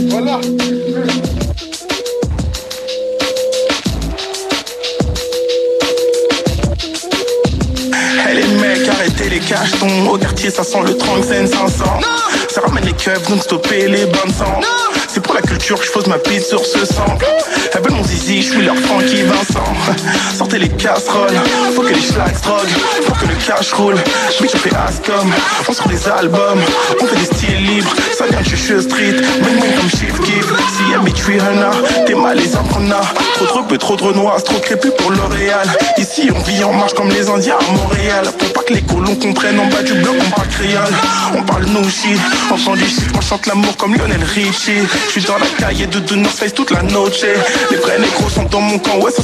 Voilà. Cachetons. Au quartier, ça sent le 35 500. Ça ramène les keufs, donc stopper les bandes sang. C'est pour la culture je pose ma piste sur ce sample. Elles veulent mon zizi, je suis leur Francky Vincent. Sortez les casseroles, faut que les schlags droguent, faut que le cash roule. Bitch, on fait Ascom, on sort des albums, on fait des styles libres. Ça vient de Chuchu Street, bang bang comme Chief Keef. Si bitch, Rihanna, t'es malaisant qu'on a. Trop trop peu, trop trop noir, trop crépus pour L'Oréal. Ici, on vit en marche comme les Indiens à Montréal. Pour pas que les colons comprennent en bas du bloc, on parle créole. On parle nous shit, on chante du shit, on chante l'amour comme Lionel Richie. Je suis dans la cahier de North Face toute la noche. Les vrais négros sont dans mon camp, ouais, ça